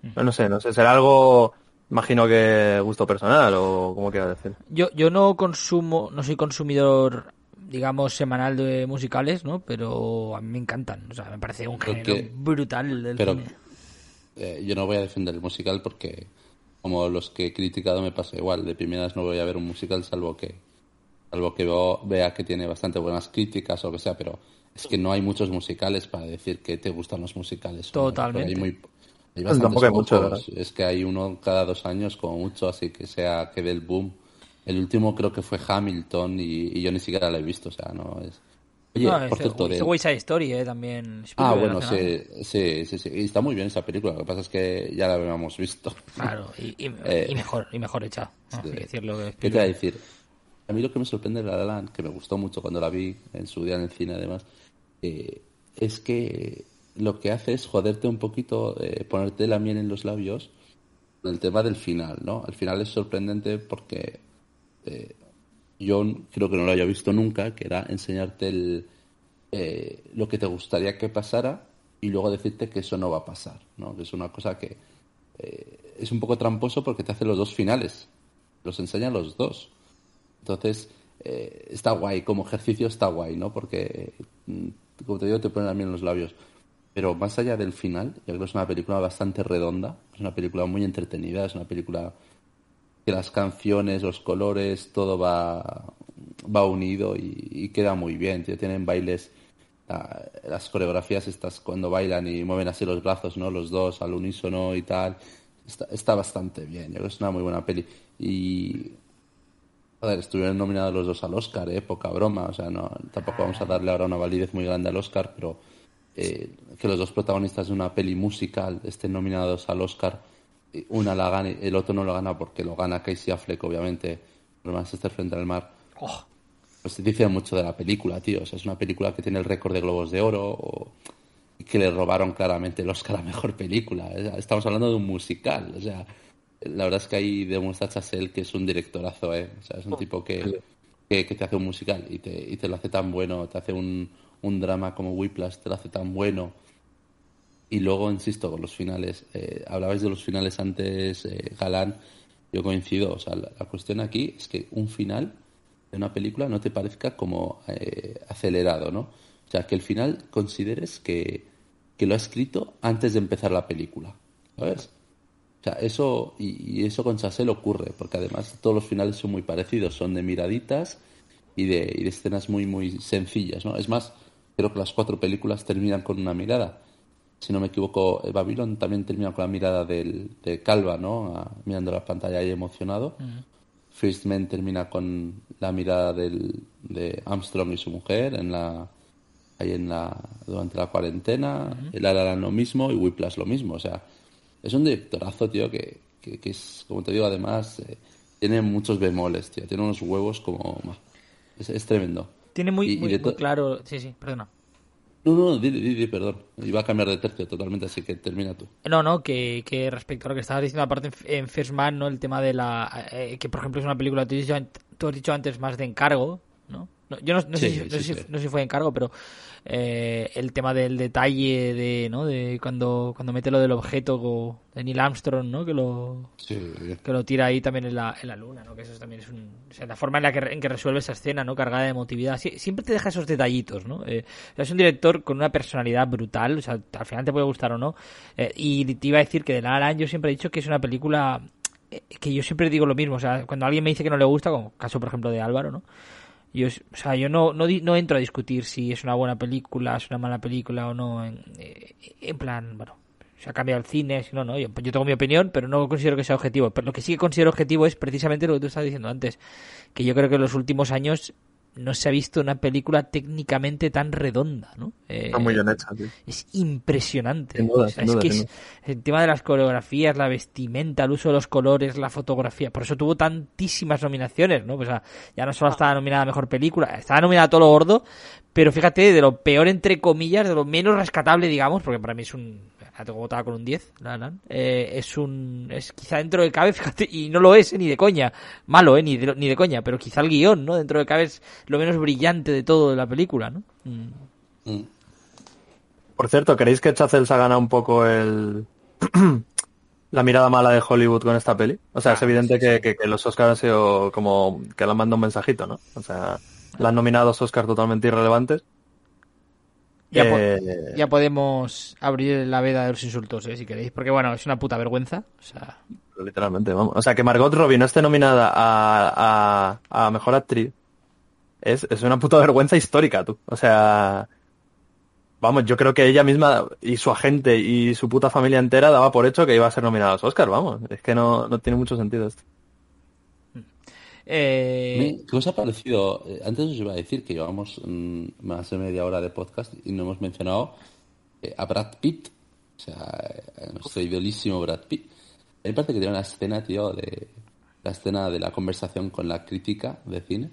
Pero no sé, no sé, será algo, imagino que gusto personal o como quiera decir. Yo, yo no consumo, no soy consumidor, digamos, semanal de musicales, ¿no? Pero a mí me encantan. O sea, me parece un género brutal del pero- cine. Eh, yo no voy a defender el musical porque, como los que he criticado, me pasa igual. De primeras no voy a ver un musical salvo que, salvo que veo- vea que tiene bastante buenas críticas o lo que sea, pero es que no hay muchos musicales para decir que te gustan los musicales. Totalmente. Hay muy, hay Pues tampoco hay bastantes mucho, pocos. Es que hay uno cada dos años como mucho, así que sea que dé el boom. El último creo que fue Hamilton y, y yo ni siquiera lo he visto, o sea, no es... Oye, No, por cierto, de... Side Story, eh, también. Ah, bueno, sí, sí, sí, sí. Y está muy bien esa película. Lo que pasa es que ya la habíamos visto. Claro, y, y- Eh, y mejor, y mejor hecha. sí. Decirlo. ¿Qué te voy a decir? A mí lo que me sorprende de La La Land, que me gustó mucho cuando la vi en su día en el cine además, eh, es que lo que hace es joderte un poquito, eh, ponerte la miel en los labios el tema del final, ¿no? Al final es sorprendente porque eh, yo creo que no lo había visto nunca, que era enseñarte el, lo que te gustaría que pasara y luego decirte que eso no va a pasar, ¿no? Que es una cosa que es un poco tramposo porque te hace los dos finales, los enseña los dos. Entonces, eh, está guay, como ejercicio está guay, ¿no? Porque, mm, como te digo, te pone la miel en los labios. Pero más allá del final, yo creo que es una película bastante redonda, es una película muy entretenida, es una película que las canciones, los colores, todo va, va unido y, queda muy bien, tío. Tienen bailes, las coreografías estas cuando bailan y mueven así los brazos, ¿no? Los dos al unísono y tal. Está, está bastante bien, yo creo que es una muy buena peli. Y, joder, estuvieron nominados los dos al Oscar, ¿eh? Poca broma, o sea, no, tampoco vamos a darle ahora una validez muy grande al Oscar, pero eh, que los dos protagonistas de una peli musical estén nominados al Oscar, eh, una la gana y el otro no lo gana porque lo gana Casey Affleck, obviamente, por Manchester frente al mar. Oh, Pues dice mucho de la película, tío. O sea, es una película que tiene el récord de Globos de Oro o- y que le robaron claramente el Oscar a Mejor Película. Estamos hablando de un musical. O sea, la verdad es que ahí demuestra Chazelle que es un directorazo, ¿eh? O sea, es un tipo que, que, que te hace un musical y te, y te lo hace tan bueno, te hace un, un drama como Whiplash, te lo hace tan bueno. Y luego, insisto, con los finales. Eh, hablabais de los finales antes, eh, Galán. Yo coincido. O sea, la, la cuestión aquí es que un final de una película no te parezca como eh, acelerado, ¿no? O sea, que el final consideres que, que lo ha escrito antes de empezar la película, ¿sabes? Sea, eso, y, y eso con Chassel ocurre, porque además todos los finales son muy parecidos, son de miraditas y de, y de escenas muy, muy sencillas, ¿no? Es más, creo que las cuatro películas terminan con una mirada. Si no me equivoco, eh, Babylon también termina con la mirada del, de Calva, ¿no? A- mirando la pantalla y emocionado. First Man termina con la mirada del, de Armstrong y su mujer en la ahí en la durante la cuarentena. El Alara lo mismo y Whiplash lo mismo. O sea, es un directorazo, tío, que, que, que es, como te digo, además eh, tiene muchos bemoles, tío. Tiene unos huevos como... Es, es tremendo. Tiene muy, Y- muy- claro. Sí, sí, perdona. No, no, di, di, di, perdón. Iba a cambiar de tercio totalmente, así que termina tú. No, no, que, que respecto a lo que estabas diciendo, aparte en, First Man, ¿no? El tema de la. eh, que por ejemplo es una película, tú has dicho, an- tú has dicho antes más de encargo, ¿no? No, yo no, no sé, Sí, no, sí, sé no sé si fue encargo, pero eh, el tema del detalle de, ¿no? De cuando, cuando mete lo del objeto de Neil Armstrong, ¿no? Que lo, que lo tira ahí también en la, en la luna, ¿no? Que eso también es un... O sea, la forma en la que, en que resuelve esa escena, ¿no? Cargada de emotividad. Sie- siempre te deja esos detallitos, ¿no? Eh, es un director con una personalidad brutal, o sea, al final te puede gustar o no. Eh, y te iba a decir que de La Land yo siempre he dicho que es una película que yo siempre digo lo mismo, o sea, cuando alguien me dice que no le gusta, como caso por ejemplo de Álvaro, ¿no? Yo, o sea, yo no, no, entro a discutir si es una buena película, es una mala película o no. En, eh, en plan, bueno, se ha cambiado el cine, si no, no. Yo, yo tengo mi opinión, pero no considero que sea objetivo. Pero lo que sí que considero objetivo es precisamente lo que tú estabas diciendo antes. Que yo creo que en los últimos años no se ha visto una película técnicamente tan redonda, ¿no? Eh, Está muy bien hecha, tío. es impresionante. Sin duda, O sea, sin es duda, que sin es- el tema de las coreografías, la vestimenta, el uso de los colores, la fotografía. Por eso tuvo tantísimas nominaciones, ¿no? Pues, o sea, ya no solo estaba nominada a mejor película, estaba nominada a todo lo gordo, pero fíjate, de lo peor entre comillas, de lo menos rescatable, digamos, porque para mí es un. La tengo votada con un 10, La eh, es un. Es quizá dentro de cabe, fíjate, y no lo es, eh, ni de coña. Malo, eh, ni de, ni de coña, pero quizá el guion, ¿no? Dentro de cabe es lo menos brillante de todo de la película, ¿no? Mm. Mm. Por cierto, ¿creéis que Chazelle se ha ganado un poco el la mirada mala de Hollywood con esta peli? O sea, es Ah, evidente sí, que, sí. que- que los Oscars han sido como que le han mandado un mensajito, ¿no? O sea, le han nominado dos Oscars totalmente irrelevantes. Ya, po- Eh, ya podemos abrir la veda de los insultos, eh, si queréis. Porque, bueno, es una puta vergüenza. O sea, Literalmente, vamos. O sea, que Margot Robbie no esté nominada a, a, a Mejor Actriz es, es una puta vergüenza histórica, tú. O sea, vamos, yo creo que ella misma y su agente y su puta familia entera daba por hecho que iba a ser nominada a los Oscars, vamos. Es que no, no tiene mucho sentido esto. Eh, ¿Qué os ha parecido? Eh, Antes os iba a decir que llevamos mm, más de media hora de podcast y no hemos mencionado eh, a Brad Pitt, o sea, eh, nuestro idolísimo Brad Pitt. A mí me parece que tiene una escena, tío, de la escena de la conversación con la crítica de cine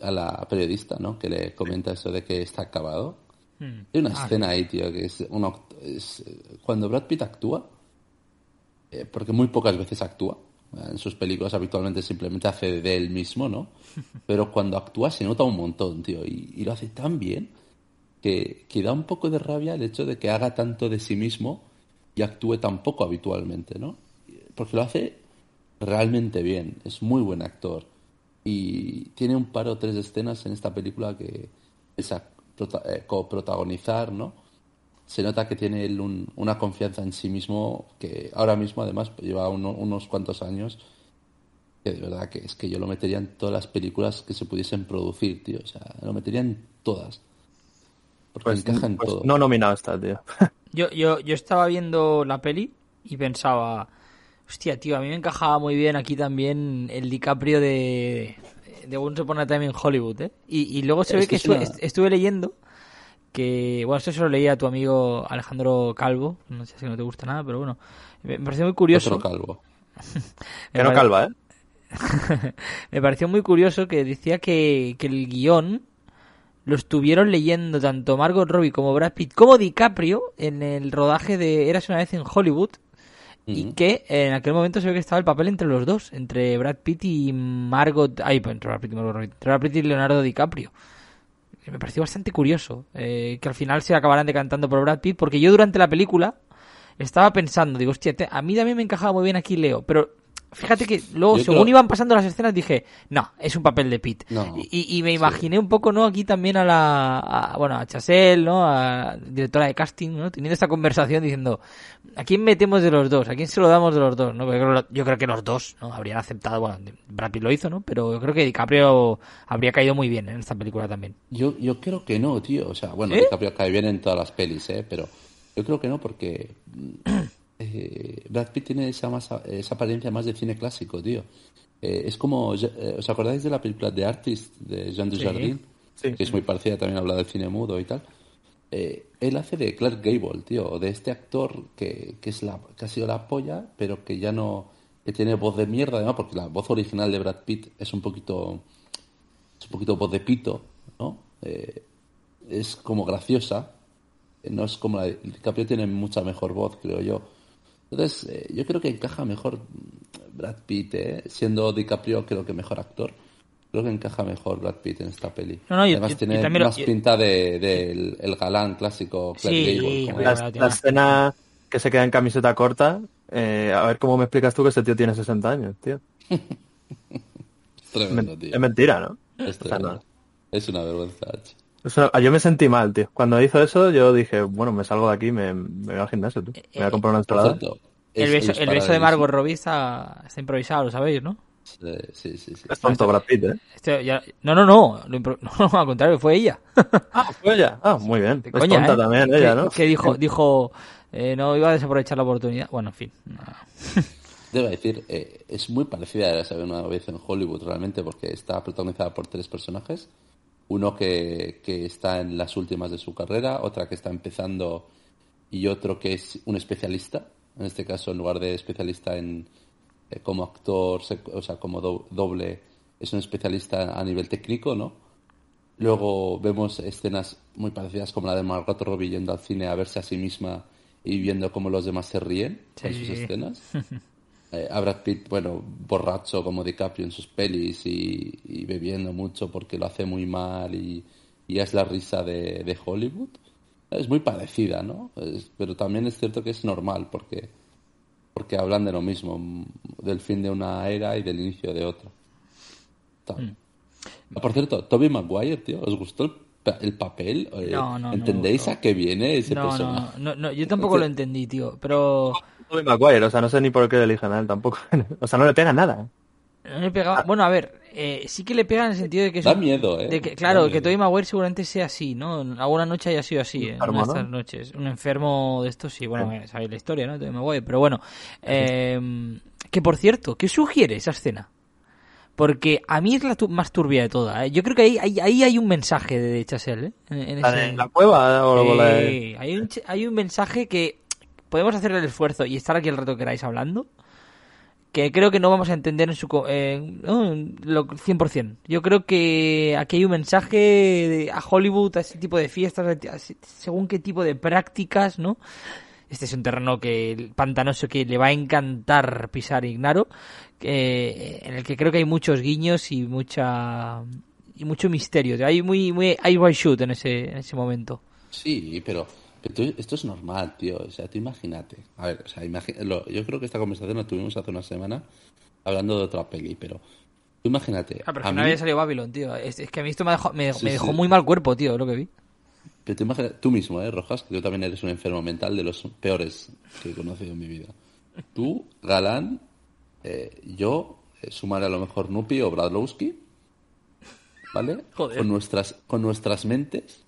a la periodista, ¿no? Que le comenta eso de que está acabado. hmm. Hay una Ah, escena ahí, tío, que es, una, oct- es, cuando Brad Pitt actúa, eh, porque muy pocas veces actúa, en sus películas habitualmente simplemente hace de él mismo, ¿no? Pero cuando actúa se nota un montón, tío, y, y lo hace tan bien que, que da un poco de rabia el hecho de que haga tanto de sí mismo y actúe tan poco habitualmente, ¿no? Porque lo hace realmente bien, es muy buen actor y tiene un par o tres escenas en esta película que es a eh, coprotagonizar, ¿no? Se nota que tiene él un- una confianza en sí mismo que ahora mismo además lleva uno- unos cuantos años que de verdad que es que yo lo metería en todas las películas que se pudiesen producir, tío, o sea, lo metería en todas. Porque Pues, encaja en pues todo. no nominado está, tío. Yo, yo, yo estaba viendo la peli y pensaba, hostia, tío, a mí me encajaba muy bien aquí también el DiCaprio de, de Once Upon a Time in Hollywood, ¿eh? Y, y luego se Es ve que que es estuve, una- estuve leyendo que, bueno, esto se lo leía a tu amigo Alejandro Calvo, no sé si no te gusta nada, pero bueno, me pareció muy curioso. Otro calvo. Que no calva, ¿eh? me pareció muy curioso que decía que, que el guion lo estuvieron leyendo tanto Margot Robbie como Brad Pitt como DiCaprio en el rodaje de Eras una vez en Hollywood y Ujú. que en aquel momento se ve que estaba el papel entre los dos, entre Brad Pitt y Margot, ay, pues, entre Brad Pitt y Margot Robbie, entre Brad Pitt y Leonardo DiCaprio. Me pareció bastante curioso eh, que al final se acabaran decantando por Brad Pitt, porque yo durante la película estaba pensando, digo, hostia, a mí también me encajaba muy bien aquí Leo, pero fíjate que luego, Yo según creo- iban pasando las escenas, dije, no, es un papel de Pete. No. y, y me imaginé un poco, ¿no? Aquí también a la, a- bueno, a Chasel, ¿no? A directora de casting, ¿no? Teniendo esta conversación diciendo, ¿a quién metemos de los dos? ¿A quién se lo damos de los dos? ¿no? Porque yo creo, yo creo que los dos, ¿no? Habrían aceptado, bueno, Brad Pitt lo hizo, ¿no? Pero yo creo que DiCaprio habría caído muy bien en esta película también. Yo, yo creo que no, tío. O sea, bueno, ¿Eh? DiCaprio cae bien en todas las pelis, ¿eh? Pero yo creo que no porque eh, Brad Pitt tiene esa, más, esa apariencia más de cine clásico, tío. Eh, es como, eh, ¿os acordáis de la película The Artist de Jean Dujardin? Sí. Que es muy parecida, también habla del cine mudo y tal. Eh, él hace de Clark Gable, tío, de este actor que, que es la, que ha sido la polla, pero que ya no, que tiene voz de mierda, además, porque la voz original de Brad Pitt es un poquito, es un poquito voz de pito, ¿no? Es como graciosa, no es como la de DiCaprio tiene mucha mejor voz, creo yo. Entonces, eh, yo creo que encaja mejor Brad Pitt, ¿eh? siendo DiCaprio creo que mejor actor. Creo que encaja mejor Brad Pitt en esta peli. No, no, Además yo- tiene yo también lo- más yo- pinta de, del el galán clásico Clark Sí, Gable. como La, escena que se queda en camiseta corta, eh, a ver cómo me explicas tú que ese tío tiene 60 años, tío. Es tremendo, Men- tío. es mentira, ¿no? Es O sea, tremendo. no. Es una vergüenza. ch. Sea, yo me sentí mal, tío. Cuando hizo eso, yo dije, bueno, me salgo de aquí, me, me voy al gimnasio, tú. Me voy a comprar una ensalada. cierto, El es- beso, es el beso de Margot Robbie está, está improvisado, lo sabéis, ¿no? Eh, Sí, sí, sí. Es tonto Brad Pitt, ¿eh? Este ya- no, no, no, lo impro- no, al contrario, fue ella. Ah, fue ella. Ah, muy bien. Es Coña, tonta ¿eh? también Que- ella, ¿no? Que dijo, dijo eh, no iba a desaprovechar la oportunidad. Bueno, en fin. no. Debo decir, eh, es muy parecida a la saber una vez en Hollywood realmente porque está protagonizada por tres personajes. Uno que, que está en las últimas de su carrera, otra que está empezando y otro que es un especialista. En este caso, en lugar de especialista en eh, como actor, o sea, como do- doble, es un especialista a nivel técnico, ¿no? Luego vemos escenas muy parecidas como la de Margot Robbie yendo al cine a verse a sí misma y viendo cómo los demás se ríen con Sí. sus escenas. Eh, a Brad Pitt, bueno, borracho como DiCaprio en sus pelis y, y bebiendo mucho porque lo hace muy mal y, y es la risa de, de Hollywood. Es muy parecida, ¿no? Es- pero también es cierto que es normal porque, porque hablan de lo mismo, mm, del fin de una era y del inicio de otra. Tal. Ah, Por cierto, Toby Maguire, tío, ¿os gustó el, el papel? No, no, ¿Entendéis a qué viene ese personaje? no, no, yo tampoco lo entendí, tío. Pero Tobey Maguire, o sea, no sé ni por qué le eligen a él tampoco. o sea, no le pega nada. no le pegaba. Bueno, a ver, eh, sí que le pega en el sentido de que es Da un- miedo, ¿eh? de que, claro, miedo. que Tobey Maguire seguramente sea así, ¿no? Alguna noche haya sido así, ¿eh? Enfermo, Una de ¿no? estas noches. Un enfermo de estos, sí, bueno, eh, sabéis la historia, ¿no? Tobey Maguire, pero bueno. Eh, que por cierto, ¿qué sugiere esa escena? Porque a mí es la tu- más turbia de todas. ¿eh? Yo creo que ahí, ahí, ahí hay un mensaje de Chasel, ¿eh? En, en ¿La ese- de la cueva o la hay, un, hay un mensaje que podemos hacer el esfuerzo y estar aquí el rato que queráis hablando, que creo que no vamos a entender en su eh, lo 100%. Yo creo que aquí hay un mensaje de- a Hollywood, a ese tipo de fiestas, según qué tipo de prácticas, ¿no? Este es un terreno que pantanoso que le va a encantar pisar Ignaro, que, en el que creo que hay muchos guiños y mucha y mucho misterio. Hay muy muy hay shoot en ese en ese momento. Sí, pero, esto es normal, tío. O sea, tú imagínate. A ver, o sea, lo- yo creo que esta conversación la tuvimos hace una semana hablando de otra peli, pero tú imagínate. Ah, pero a no mí- había salido Babylon, tío. Es, es que a mí esto me dejó, me dejó, Sí, me dejó sí. muy mal cuerpo, tío, lo que vi. pero tú, imagina- tú mismo, ¿eh, Rojas? Que tú también eres un enfermo mental de los peores que he conocido en mi vida. Tú, Galán, eh, yo, eh, sumaré a lo mejor Nupi o Bradlowski, ¿vale? Joder. Con nuestras, con nuestras mentes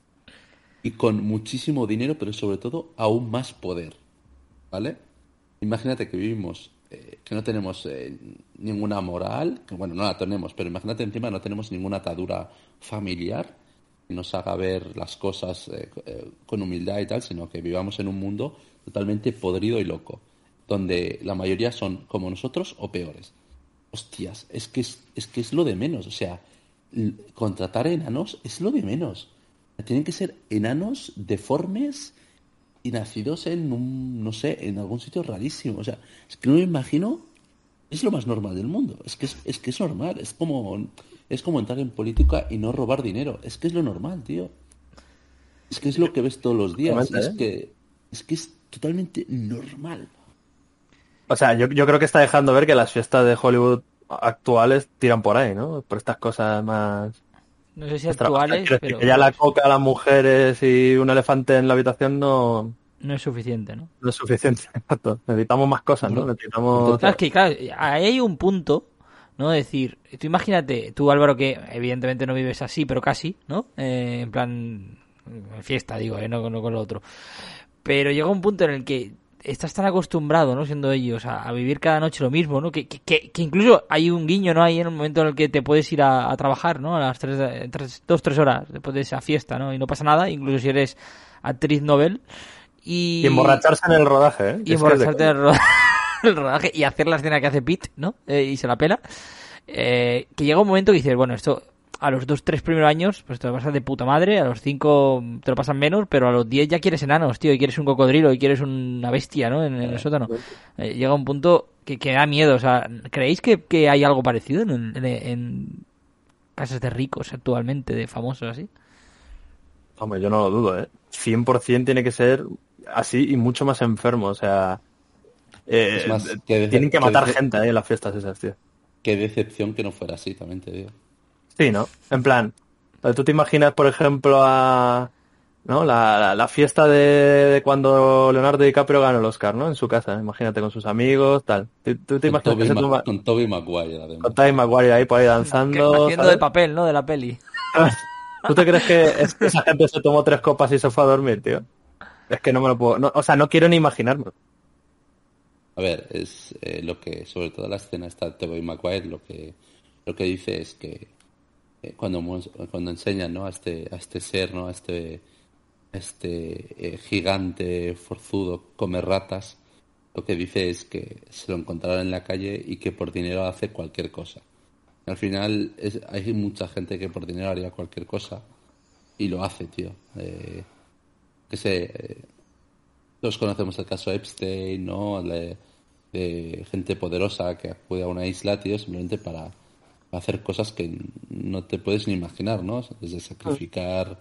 y con muchísimo dinero, pero sobre todo aún más poder, ¿vale? Imagínate que vivimos, eh, que no tenemos eh, ninguna moral, que bueno, no la tenemos, pero imagínate encima no tenemos ninguna atadura familiar que nos haga ver las cosas eh, con humildad y tal, sino que vivamos en un mundo totalmente podrido y loco, donde la mayoría son como nosotros o peores. Hostias, es que es, es que es lo de menos, o sea, contratar enanos es lo de menos. Tienen que ser enanos deformes y nacidos en un, no sé, en algún sitio rarísimo. O sea, es que no me imagino, es lo más normal del mundo. Es que es, es que es normal, es como, es como entrar en política y no robar dinero. Es que es lo normal, tío. Es que es lo que ves todos los días. Es ¿eh? que, es que es totalmente normal. O sea, yo, yo creo que está dejando ver que las fiestas de Hollywood actuales tiran por ahí, ¿no? Por estas cosas más... No sé si actuales, pero que ya la coca, las mujeres y un elefante en la habitación no, no es suficiente, ¿no? no es suficiente. Exacto. Necesitamos más cosas, ¿no? Necesitamos... Claro, es que claro, ahí hay un punto, ¿no? decir, tú imagínate, tú Álvaro, que evidentemente no vives así, pero casi, ¿no? Eh, en plan, en fiesta, digo, ¿eh? no, no con lo otro. Pero llega un punto en el que estás tan acostumbrado, ¿no? Siendo ellos, a, a vivir cada noche lo mismo, ¿no? Que, que, que, que incluso hay un guiño, ¿no? Ahí en el momento en el que te puedes ir a, a trabajar, ¿no? A las tres, tres, dos, tres horas después de esa fiesta, ¿no? Y no pasa nada, incluso si eres actriz novel. Y, Y emborracharse en el rodaje, ¿eh? y emborracharte en el rodaje, el rodaje y hacer la escena que hace Pete, ¿no? Eh, y se la pela. Eh, que llega un momento que dices, bueno, esto a los dos, tres primeros años, pues te lo pasas de puta madre, a los cinco te lo pasan menos, pero a los diez ya quieres enanos, tío, y quieres un cocodrilo, y quieres una bestia, ¿no? En, en el sótano. Eh, llega un punto que, que da miedo, o sea, ¿creéis que, que hay algo parecido en, en, en casas de ricos actualmente, de famosos así? Hombre, yo no lo dudo, ¿eh? 100% tiene que ser así y mucho más enfermo, o sea... eh, Es más, que- tienen que matar que- gente ahí en las fiestas esas, tío. Qué decepción que no fuera así, también te digo. Sí, ¿no? En plan, tú te imaginas, por ejemplo, a... ¿no? La, la, la fiesta de, de cuando Leonardo DiCaprio ganó el Oscar, ¿no? En su casa, imagínate, con sus amigos, tal. ¿Tú, tú te Con imaginas se Ma- toma- con Tobey Maguire, además. con Tobey Maguire ahí por ahí danzando? Haciendo de papel, ¿no? De la peli. ¿Tú te crees que es- esa gente se tomó tres copas y se fue a dormir, tío? Es que no me lo puedo... no, o sea, no quiero ni imaginarme. A ver, es eh, lo que, sobre todo la escena está de Tobey Maguire, lo que, lo que dice es que cuando, mos- cuando enseñan, ¿no? A este, a este ser, ¿no? A este, este eh, gigante forzudo come ratas, lo que dice es que se lo encontrarán en la calle y que por dinero hace cualquier cosa. Al final hay mucha gente que por dinero haría cualquier cosa y lo hace, tío. Eh, que sé, eh, todos conocemos el caso Epstein, ¿no? De gente poderosa que acude a una isla, tío, simplemente para hacer cosas que no te puedes ni imaginar, ¿no? Desde sacrificar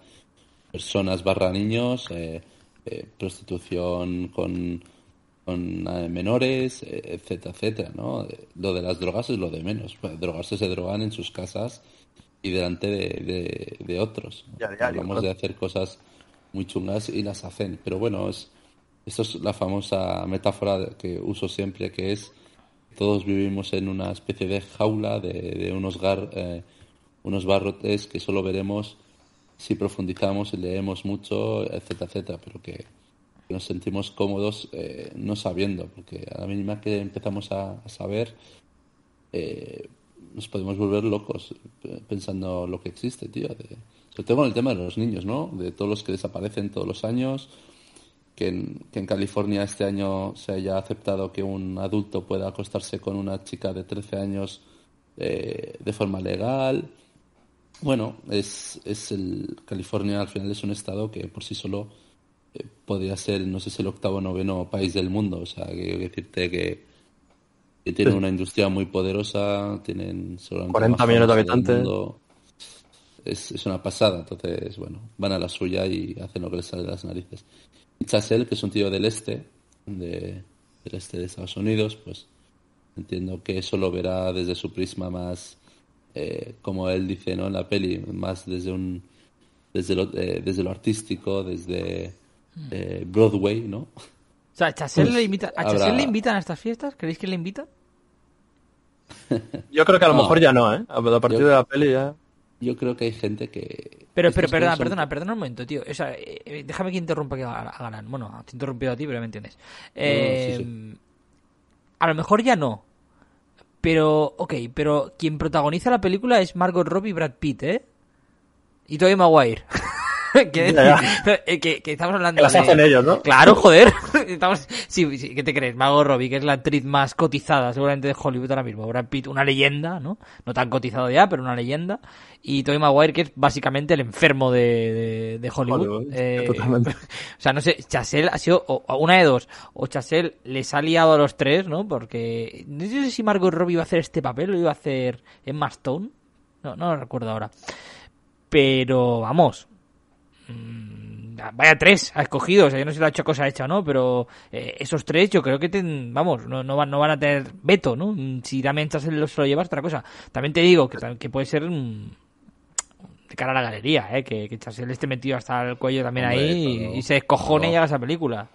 personas barra niños, eh, eh, prostitución con, con menores, eh, etcétera, etcétera, ¿no? Eh, Lo de las drogas es lo de menos. Drogarse se drogan en sus casas y delante de, de, de otros. A Hablamos de hacer cosas muy chungas y las hacen. Pero bueno, es, esto es la famosa metáfora que uso siempre, que es todos vivimos en una especie de jaula de, eh, unos barrotes que solo veremos si profundizamos y leemos mucho, etcétera, etcétera, pero que, nos sentimos cómodos eh, no sabiendo, porque a la mínima que empezamos a, saber, eh, nos podemos volver locos pensando lo que existe, tío. de- sobre todo con el tema de los niños, ¿no? De todos los que desaparecen todos los años, que en, que en California este año se haya aceptado que un adulto pueda acostarse con una chica de 13 años eh, de forma legal. Bueno, es, es el California al final es un estado que por sí solo eh, podría ser, no sé si el octavo o noveno país del mundo. O sea, que quiero decirte que, que tienen una industria muy poderosa, tienen seguramente 40 más millones de habitantes. Es, es una pasada, entonces, bueno, van a la suya y hacen lo que les sale de las narices. Y Chasel, que es un tío del este, de, del este de Estados Unidos, pues entiendo que eso lo verá desde su prisma más, eh, como él dice, ¿no? En la peli, más desde un, desde lo, eh, desde lo artístico, desde eh, Broadway, ¿no? O sea, ¿Chasel Pues le invita, ¿a habrá- Chasel le invitan a estas fiestas? ¿Creéis que le invitan? Yo creo que a lo No. mejor ya no, ¿eh? A a partir Yo- de la peli ya... Yo creo que hay gente que... Pero, pero, perdona, son- perdona, perdona un momento, tío. O sea, eh, eh, déjame que interrumpa que a, a Galán. Bueno, te he interrumpido a ti, pero me entiendes. Eh, sí, A lo mejor ya no. Pero, ok, pero quien protagoniza la película es Margot Robbie y Brad Pitt, ¿eh? Y Tobey Maguire. que, que, que estamos hablando Que las de... hacen ellos, ¿no? Claro, joder. Estamos... Sí, sí, ¿qué te crees? Margot Robbie, que es la actriz más cotizada seguramente de Hollywood ahora mismo. Brad Pitt, una leyenda, ¿no? No tan cotizado ya, pero una leyenda. Y Tobey Maguire, que es básicamente el enfermo de, de, de Hollywood. Hollywood, Eh, totalmente. o sea, no sé, Chasel ha sido o- una de dos. O Chasel les ha liado a los tres, ¿no? Porque no sé si Margot Robbie iba a hacer este papel o iba a hacer Emma Stone. No, no lo recuerdo ahora. Pero, vamos, mm, vaya tres ha escogido, o sea, yo no sé si lo ha hecho cosa hecha, ¿no? Pero eh, esos tres yo creo que, ten- vamos, no, no, van, no van a tener veto, ¿no? Si Damien Chazelle se lo lleva es otra cosa. También te digo que, puede ser mm, de cara a la galería, ¿eh? Que, que Chazelle esté metido hasta el cuello también Hombre, ahí y- se descojone Claro. y haga esa película.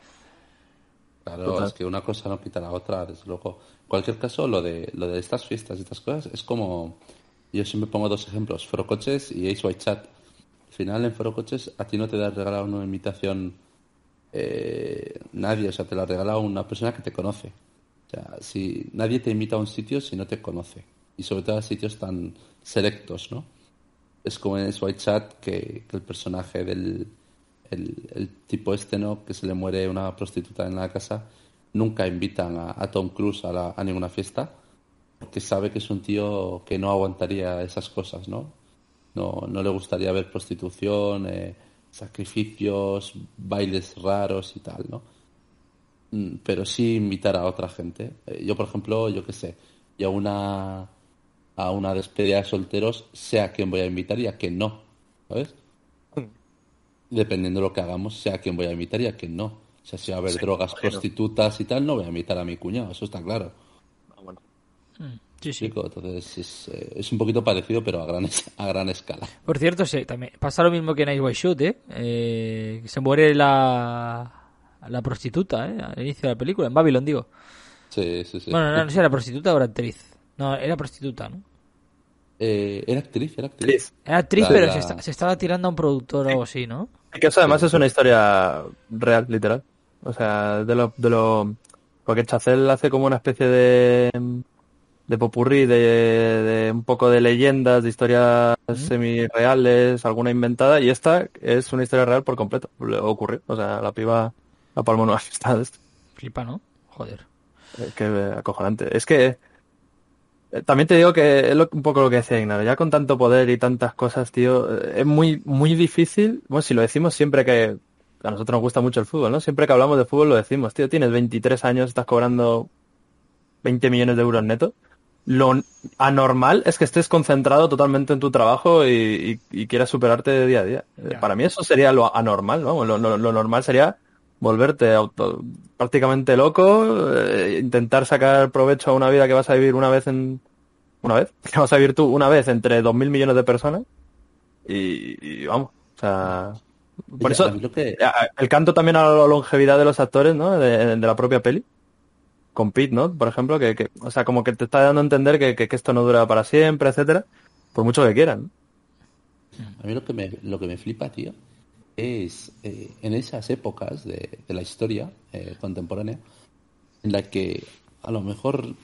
Claro, Total. es que una cosa no quita la otra, desde luego. En cualquier caso, lo de, lo de estas fiestas y estas cosas es como. Yo siempre pongo dos ejemplos: Forocoches y Ace White Chat. Al final, en Forocoches, a ti no te da regalado una invitación eh, nadie, o sea, te la regala una persona que te conoce. O sea, si nadie te invita a un sitio si no te conoce. Y sobre todo a sitios tan selectos, ¿no? Es como en White Chat que, el personaje del el, tipo este, ¿no? Que se le muere una prostituta en la casa, nunca invitan a, Tom Cruise a, a ninguna fiesta porque sabe que es un tío que no aguantaría esas cosas, ¿no? No, no le gustaría ver prostitución, eh, sacrificios, bailes raros y tal, ¿no? Mm, Pero sí invitar a otra gente. Eh, Yo, por ejemplo, yo qué sé, y a una a una despedida de solteros, sé a quién voy a invitar y a quién no, ¿sabes? Dependiendo de lo que hagamos, sé a quién voy a invitar y a quién no. O sea, si va a haber drogas, imagino. prostitutas y tal, no voy a invitar a mi cuñado, eso está claro. Ah, bueno. Sí, sí. Chico, entonces es, eh, es un poquito parecido, pero a gran, es- a gran escala. Por cierto, sí, también pasa lo mismo que en Ice White Shoot, ¿eh? Eh, se muere la, la prostituta, ¿eh? Al inicio de la película, en Babylon, digo. Sí, sí, sí. Bueno, no, no sé, era prostituta o era actriz. No, era prostituta, ¿no? Eh, era actriz, era actriz. Era actriz, La- pero la- se, esta- se estaba tirando a un productor o algo así, ¿no? Que eso además es una historia real, literal. O sea, de lo, de lo, porque Chacel hace como una especie de, de popurrí, de, de un poco de leyendas, de historias semi-reales, alguna inventada, y esta es una historia real por completo. Le ocurrió. O sea, la piba la palmó en una fiesta de esto. Flipa, ¿no? Joder. Eh, Qué acojonante. Es que eh, también te digo que es lo- un poco lo que decía Ignacio. Ya con tanto poder y tantas cosas, tío, eh, es muy, muy difícil. Bueno, si lo decimos siempre que a nosotros nos gusta mucho el fútbol, ¿no? Siempre que hablamos de fútbol lo decimos, tío, tienes 23 años, estás cobrando 20 millones de euros netos. Lo anormal es que estés concentrado totalmente en tu trabajo y, y- y quieras superarte de día a día. Eh, Ya. Para mí eso sería lo anormal, ¿no? Lo, lo- lo normal sería volverte auto- prácticamente loco, eh, intentar sacar provecho a una vida que vas a vivir una vez en una vez, que vas a vivir tú una vez entre dos mil millones de personas y, y vamos, o sea, por eso que- el canto también a la longevidad de los actores, ¿no? De, de la propia peli. Con Pete, ¿no? Por ejemplo, que, que- o sea, como que te está dando a entender que, que- que esto no dura para siempre, etcétera, por mucho que quieran. A mí lo que me, lo que me flipa, tío, es eh, en esas épocas de, de la historia eh, contemporánea en la que a lo mejor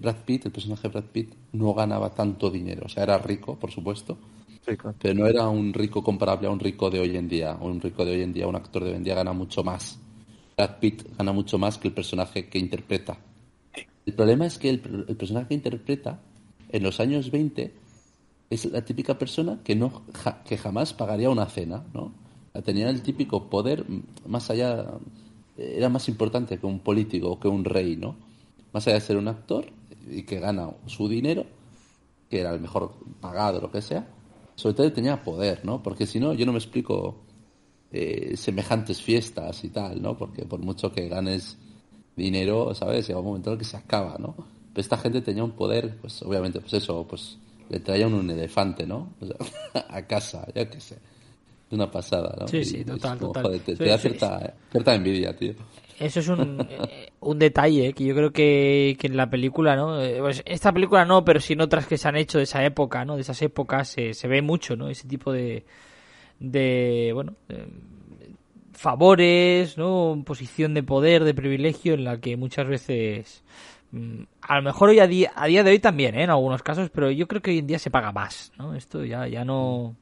Brad Pitt, el personaje de Brad Pitt, no ganaba tanto dinero. O sea, era rico, por supuesto, Sí, claro. pero no era un rico comparable a un rico de hoy en día. Un rico de hoy en día, un actor de hoy en día gana mucho más. Brad Pitt gana mucho más que el personaje que interpreta. El problema es que el, personaje que interpreta en los años 20 es la típica persona que no que jamás pagaría una cena, ¿no? Tenía el típico poder más allá era más importante que un político o que un rey, ¿no? Más allá de ser un actor y que gana su dinero, que era el mejor pagado, lo que sea, sobre todo tenía poder, ¿no? Porque si no, yo no me explico eh, semejantes fiestas y tal, ¿no? Porque por mucho que ganes dinero, ¿sabes? Llega un momento en el que se acaba, ¿no? Pero esta gente tenía un poder, pues obviamente, pues eso, pues le traían un elefante, ¿no? O sea, a casa, ya que sé. Una pasada, ¿no? Sí, Y sí, total, como, total. joder, te, da cierta, cierta envidia, tío. Eso es un, eh, un detalle que yo creo que, que en la película, ¿no? Eh, pues esta película no, pero sí en otras que se han hecho de esa época, ¿no? De esas épocas se, se ve mucho, ¿no? Ese tipo de, de bueno, de favores, ¿no? Posición de poder, de privilegio en la que muchas veces, mm, a lo mejor hoy a día, a día de hoy también, ¿eh? En algunos casos, pero yo creo que hoy en día se paga más, ¿no? Esto ya, ya no,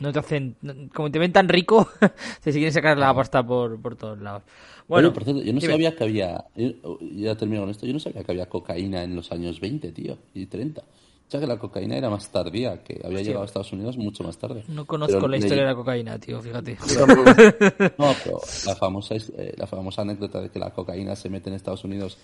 no te hacen, como te ven tan rico, te siguen sacar la pasta por, por todos lados. Bueno, Oye, por cierto, yo no dime. sabía que había, yo- ya termino con esto, yo no sabía que había cocaína en los años 20, tío, y 30. Sea que la cocaína era más tardía, que había llegado a Estados Unidos mucho más tarde. No conozco Pero la historia de la cocaína, tío, fíjate. No, pero la famosa, eh, la famosa anécdota de que la cocaína se mete en Estados Unidos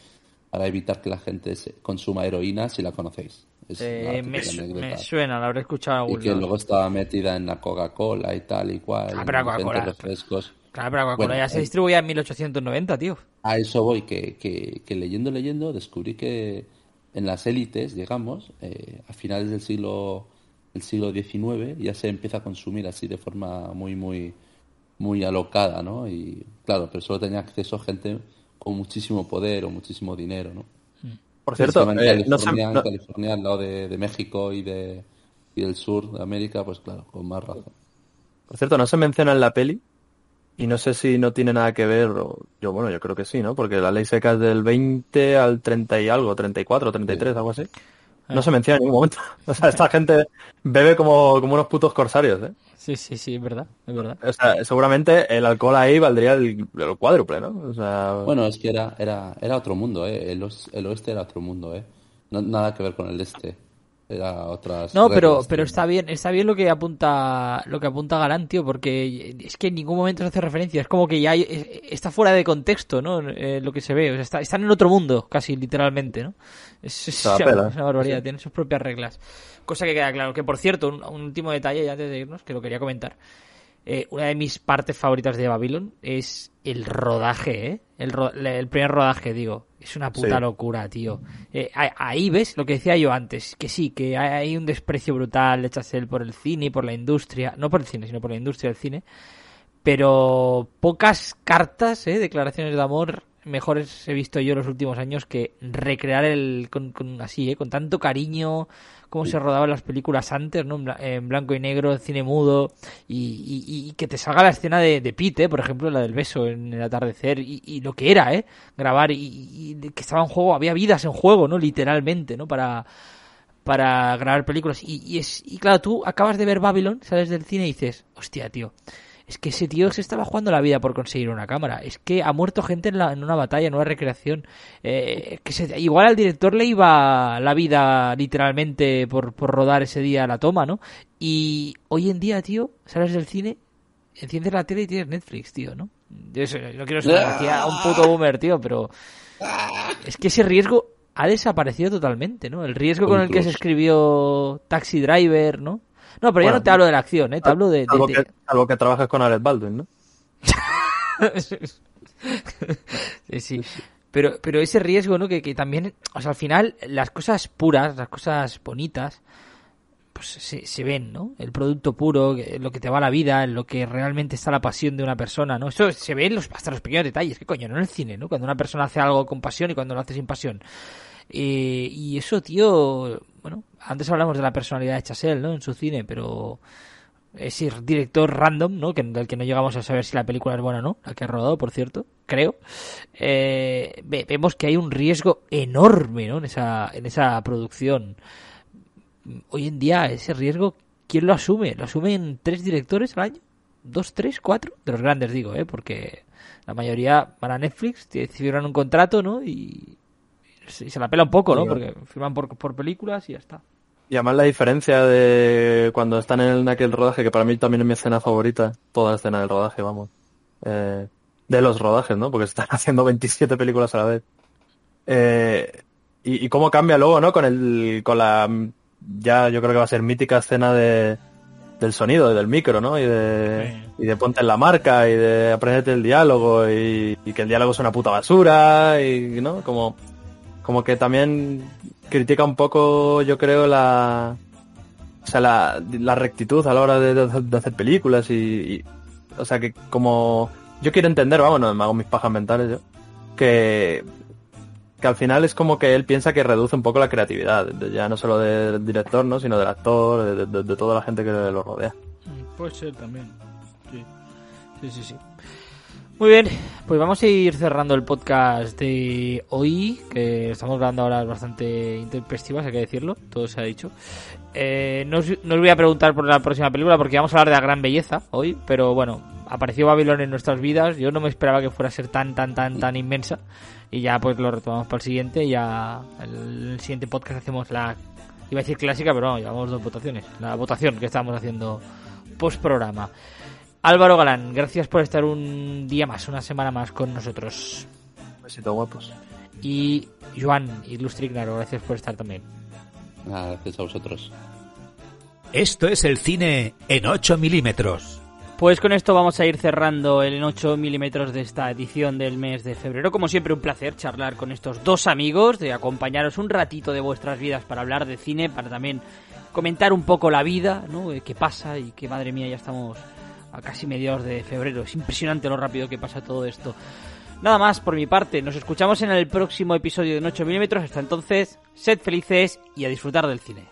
para evitar que la gente se consuma heroína, si la conocéis. Es Eh, me, su- anécdota. me suena, la habré escuchado en Y algún que luego estaba metida en la Coca-Cola y tal y cual. Ah, pero Coca-Cola. refrescos. Claro, pero Coca-Cola Bueno, ya se eh, distribuía en 1890, tío. A eso voy, que, que, que leyendo, leyendo, descubrí que en las élites, digamos, eh, a finales del siglo, del siglo XIX, ya se empieza a consumir así de forma muy, muy, muy alocada, ¿no? Y claro, pero solo tenía acceso gente con muchísimo poder o muchísimo dinero, ¿no? Por cierto, en eh, no se- California, en no- California, al lado de, de México y, de, y del sur de América, pues claro, con más razón. por cierto, no se menciona en la peli y no sé si no tiene nada que ver, o- yo bueno, yo creo que sí, ¿no? Porque la ley seca es del 20 al 30 y algo, 34, 33, algo así. No se menciona en ningún momento. O sea, esta gente bebe como, como unos putos corsarios, ¿eh? Sí, sí, sí, es verdad, es verdad. O sea, seguramente el alcohol ahí valdría el, el cuádruple, ¿no? O sea, Bueno, es que era, era, era otro mundo, ¿eh? El, os- el oeste era otro mundo, ¿eh? No, nada que ver con el este. Otras. No, pero, pero está bien, está bien lo que apunta, lo que apunta Galán, tío, porque es que en ningún momento se hace referencia, es como que ya hay- es- está fuera de contexto, ¿no? Eh, lo que se ve, o sea, está, están en otro mundo, casi literalmente, ¿no? Es, una- pela. es una barbaridad, tienen sus propias reglas. Cosa que queda claro, que por cierto, un, un último detalle ya antes de irnos, que lo quería comentar. Eh, una de mis partes favoritas de Babylon es el rodaje, ¿eh? El, ro- el primer rodaje, digo. Es una puta Sí. locura, tío. Eh, ahí- ves lo que decía yo antes, que sí, que hay, un desprecio brutal de por el cine y por la industria, no por el cine, sino por la industria del cine, pero pocas cartas, ¿eh? declaraciones de amor mejores he visto yo en los últimos años que recrear el con, con- así, ¿eh? con tanto cariño, cómo se rodaban las películas antes, ¿no? En bla- En blanco y negro, en cine mudo, y, y- y que te salga la escena de, de Pete, ¿eh? por ejemplo, la del beso en el atardecer, y, y lo que era, ¿eh? Grabar, y, y que estaba en juego, había vidas en juego, ¿no? Literalmente, ¿no? Para, para grabar películas. Y, y, es, y claro, tú acabas de ver Babylon, sales del cine y dices, hostia, tío, es que ese tío se estaba jugando la vida por conseguir una cámara. Es que ha muerto gente en, la- en una batalla, en una recreación. Eh, que se- igual al director le iba la vida literalmente por, por rodar ese día la toma, ¿no? Y hoy en día, tío, sales del cine, enciendes la tele y tienes Netflix, tío, ¿no? Yo no quiero ser a un puto boomer, tío, pero es que ese riesgo ha desaparecido totalmente, ¿no? El riesgo con el que se escribió Taxi Driver, ¿no? No, pero ya Bueno, no te hablo de la acción, ¿eh? Te hablo de... algo, de- que, algo que trabajas con Alec Baldwin, ¿no? sí, sí. Pero, pero ese riesgo, ¿no? Que, que también, o sea, al final, las cosas puras, las cosas bonitas, pues se, se ven, ¿no? El producto puro, que- lo que te va la vida, lo que realmente está la pasión de una persona, ¿no? Eso se ve en los, hasta los pequeños detalles, ¿qué coño? No en el cine, ¿no? Cuando una persona hace algo con pasión y cuando lo hace sin pasión. Eh, y eso, tío, bueno, antes hablamos de la personalidad de Chazelle, ¿no? En su cine, pero ese director random, ¿no? Que, del que no llegamos a saber si la película es buena o no, la que ha rodado, por cierto, creo. Eh, ve- vemos que hay un riesgo enorme, ¿no? En esa, en esa producción. Hoy en día, ese riesgo, ¿quién lo asume? ¿Lo asumen tres directores al año? ¿Dos, tres, cuatro? De los grandes, digo, ¿eh? Porque la mayoría van a Netflix, te- firman un contrato, ¿no? Y, y se la pela un poco, ¿no? Sí. Porque firman por, por películas y ya está. Y además la diferencia de cuando están en, aquel rodaje, que para mí también es mi escena favorita, toda la escena del rodaje, vamos. Eh, de los rodajes, ¿no? Porque se están haciendo 27 películas a la vez. Eh, y, y cómo cambia luego, ¿no? Con el, con la, ya yo creo que va a ser mítica escena de, del sonido, y del micro, ¿no? Y de, y de ponte en la marca, y de aprenderte el diálogo, y, y que el diálogo es una puta basura, y, ¿no? Como, como que también critica un poco, yo creo, la, o sea, la, la rectitud a la hora de, hacer películas y, o sea, que como, yo quiero entender, vamos, no me hago mis pajas mentales yo, que, que al final es como que él piensa que reduce un poco la creatividad, ya no solo del director, ¿no? Sino del actor, de, de- toda la gente que lo rodea. Puede ser también. Sí. Sí, sí, sí. Muy bien, pues vamos a ir cerrando el podcast de hoy, que estamos grabando horas bastante intempestivas, hay que decirlo, todo se ha dicho. Eh, no, os, no os voy a preguntar por la próxima película porque vamos a hablar de la gran belleza hoy, pero bueno, apareció Babylon en nuestras vidas, yo no me esperaba que fuera a ser tan, tan, tan, tan inmensa, y ya pues lo retomamos para el siguiente, ya el, el siguiente podcast hacemos la, iba a decir clásica, pero no, llevamos dos votaciones, la votación que estábamos haciendo post programa. Álvaro Galán, gracias por estar un día más, una semana más con nosotros. Besito guapos. Y Joan Ilustrignaro, gracias por estar también. Gracias a vosotros. Esto es el cine en 8 milímetros. Pues con esto vamos a ir cerrando el en 8 milímetros de esta edición del mes de febrero. Como siempre, un placer charlar con estos dos amigos, de acompañaros un ratito de vuestras vidas para hablar de cine, para también comentar un poco la vida, ¿no? Qué pasa y que madre mía, ya estamos a casi mediados de febrero. Es impresionante lo rápido que pasa todo esto. Nada más por mi parte, nos escuchamos en el próximo episodio de 8 milímetros. Hasta entonces, sed felices y a disfrutar del cine.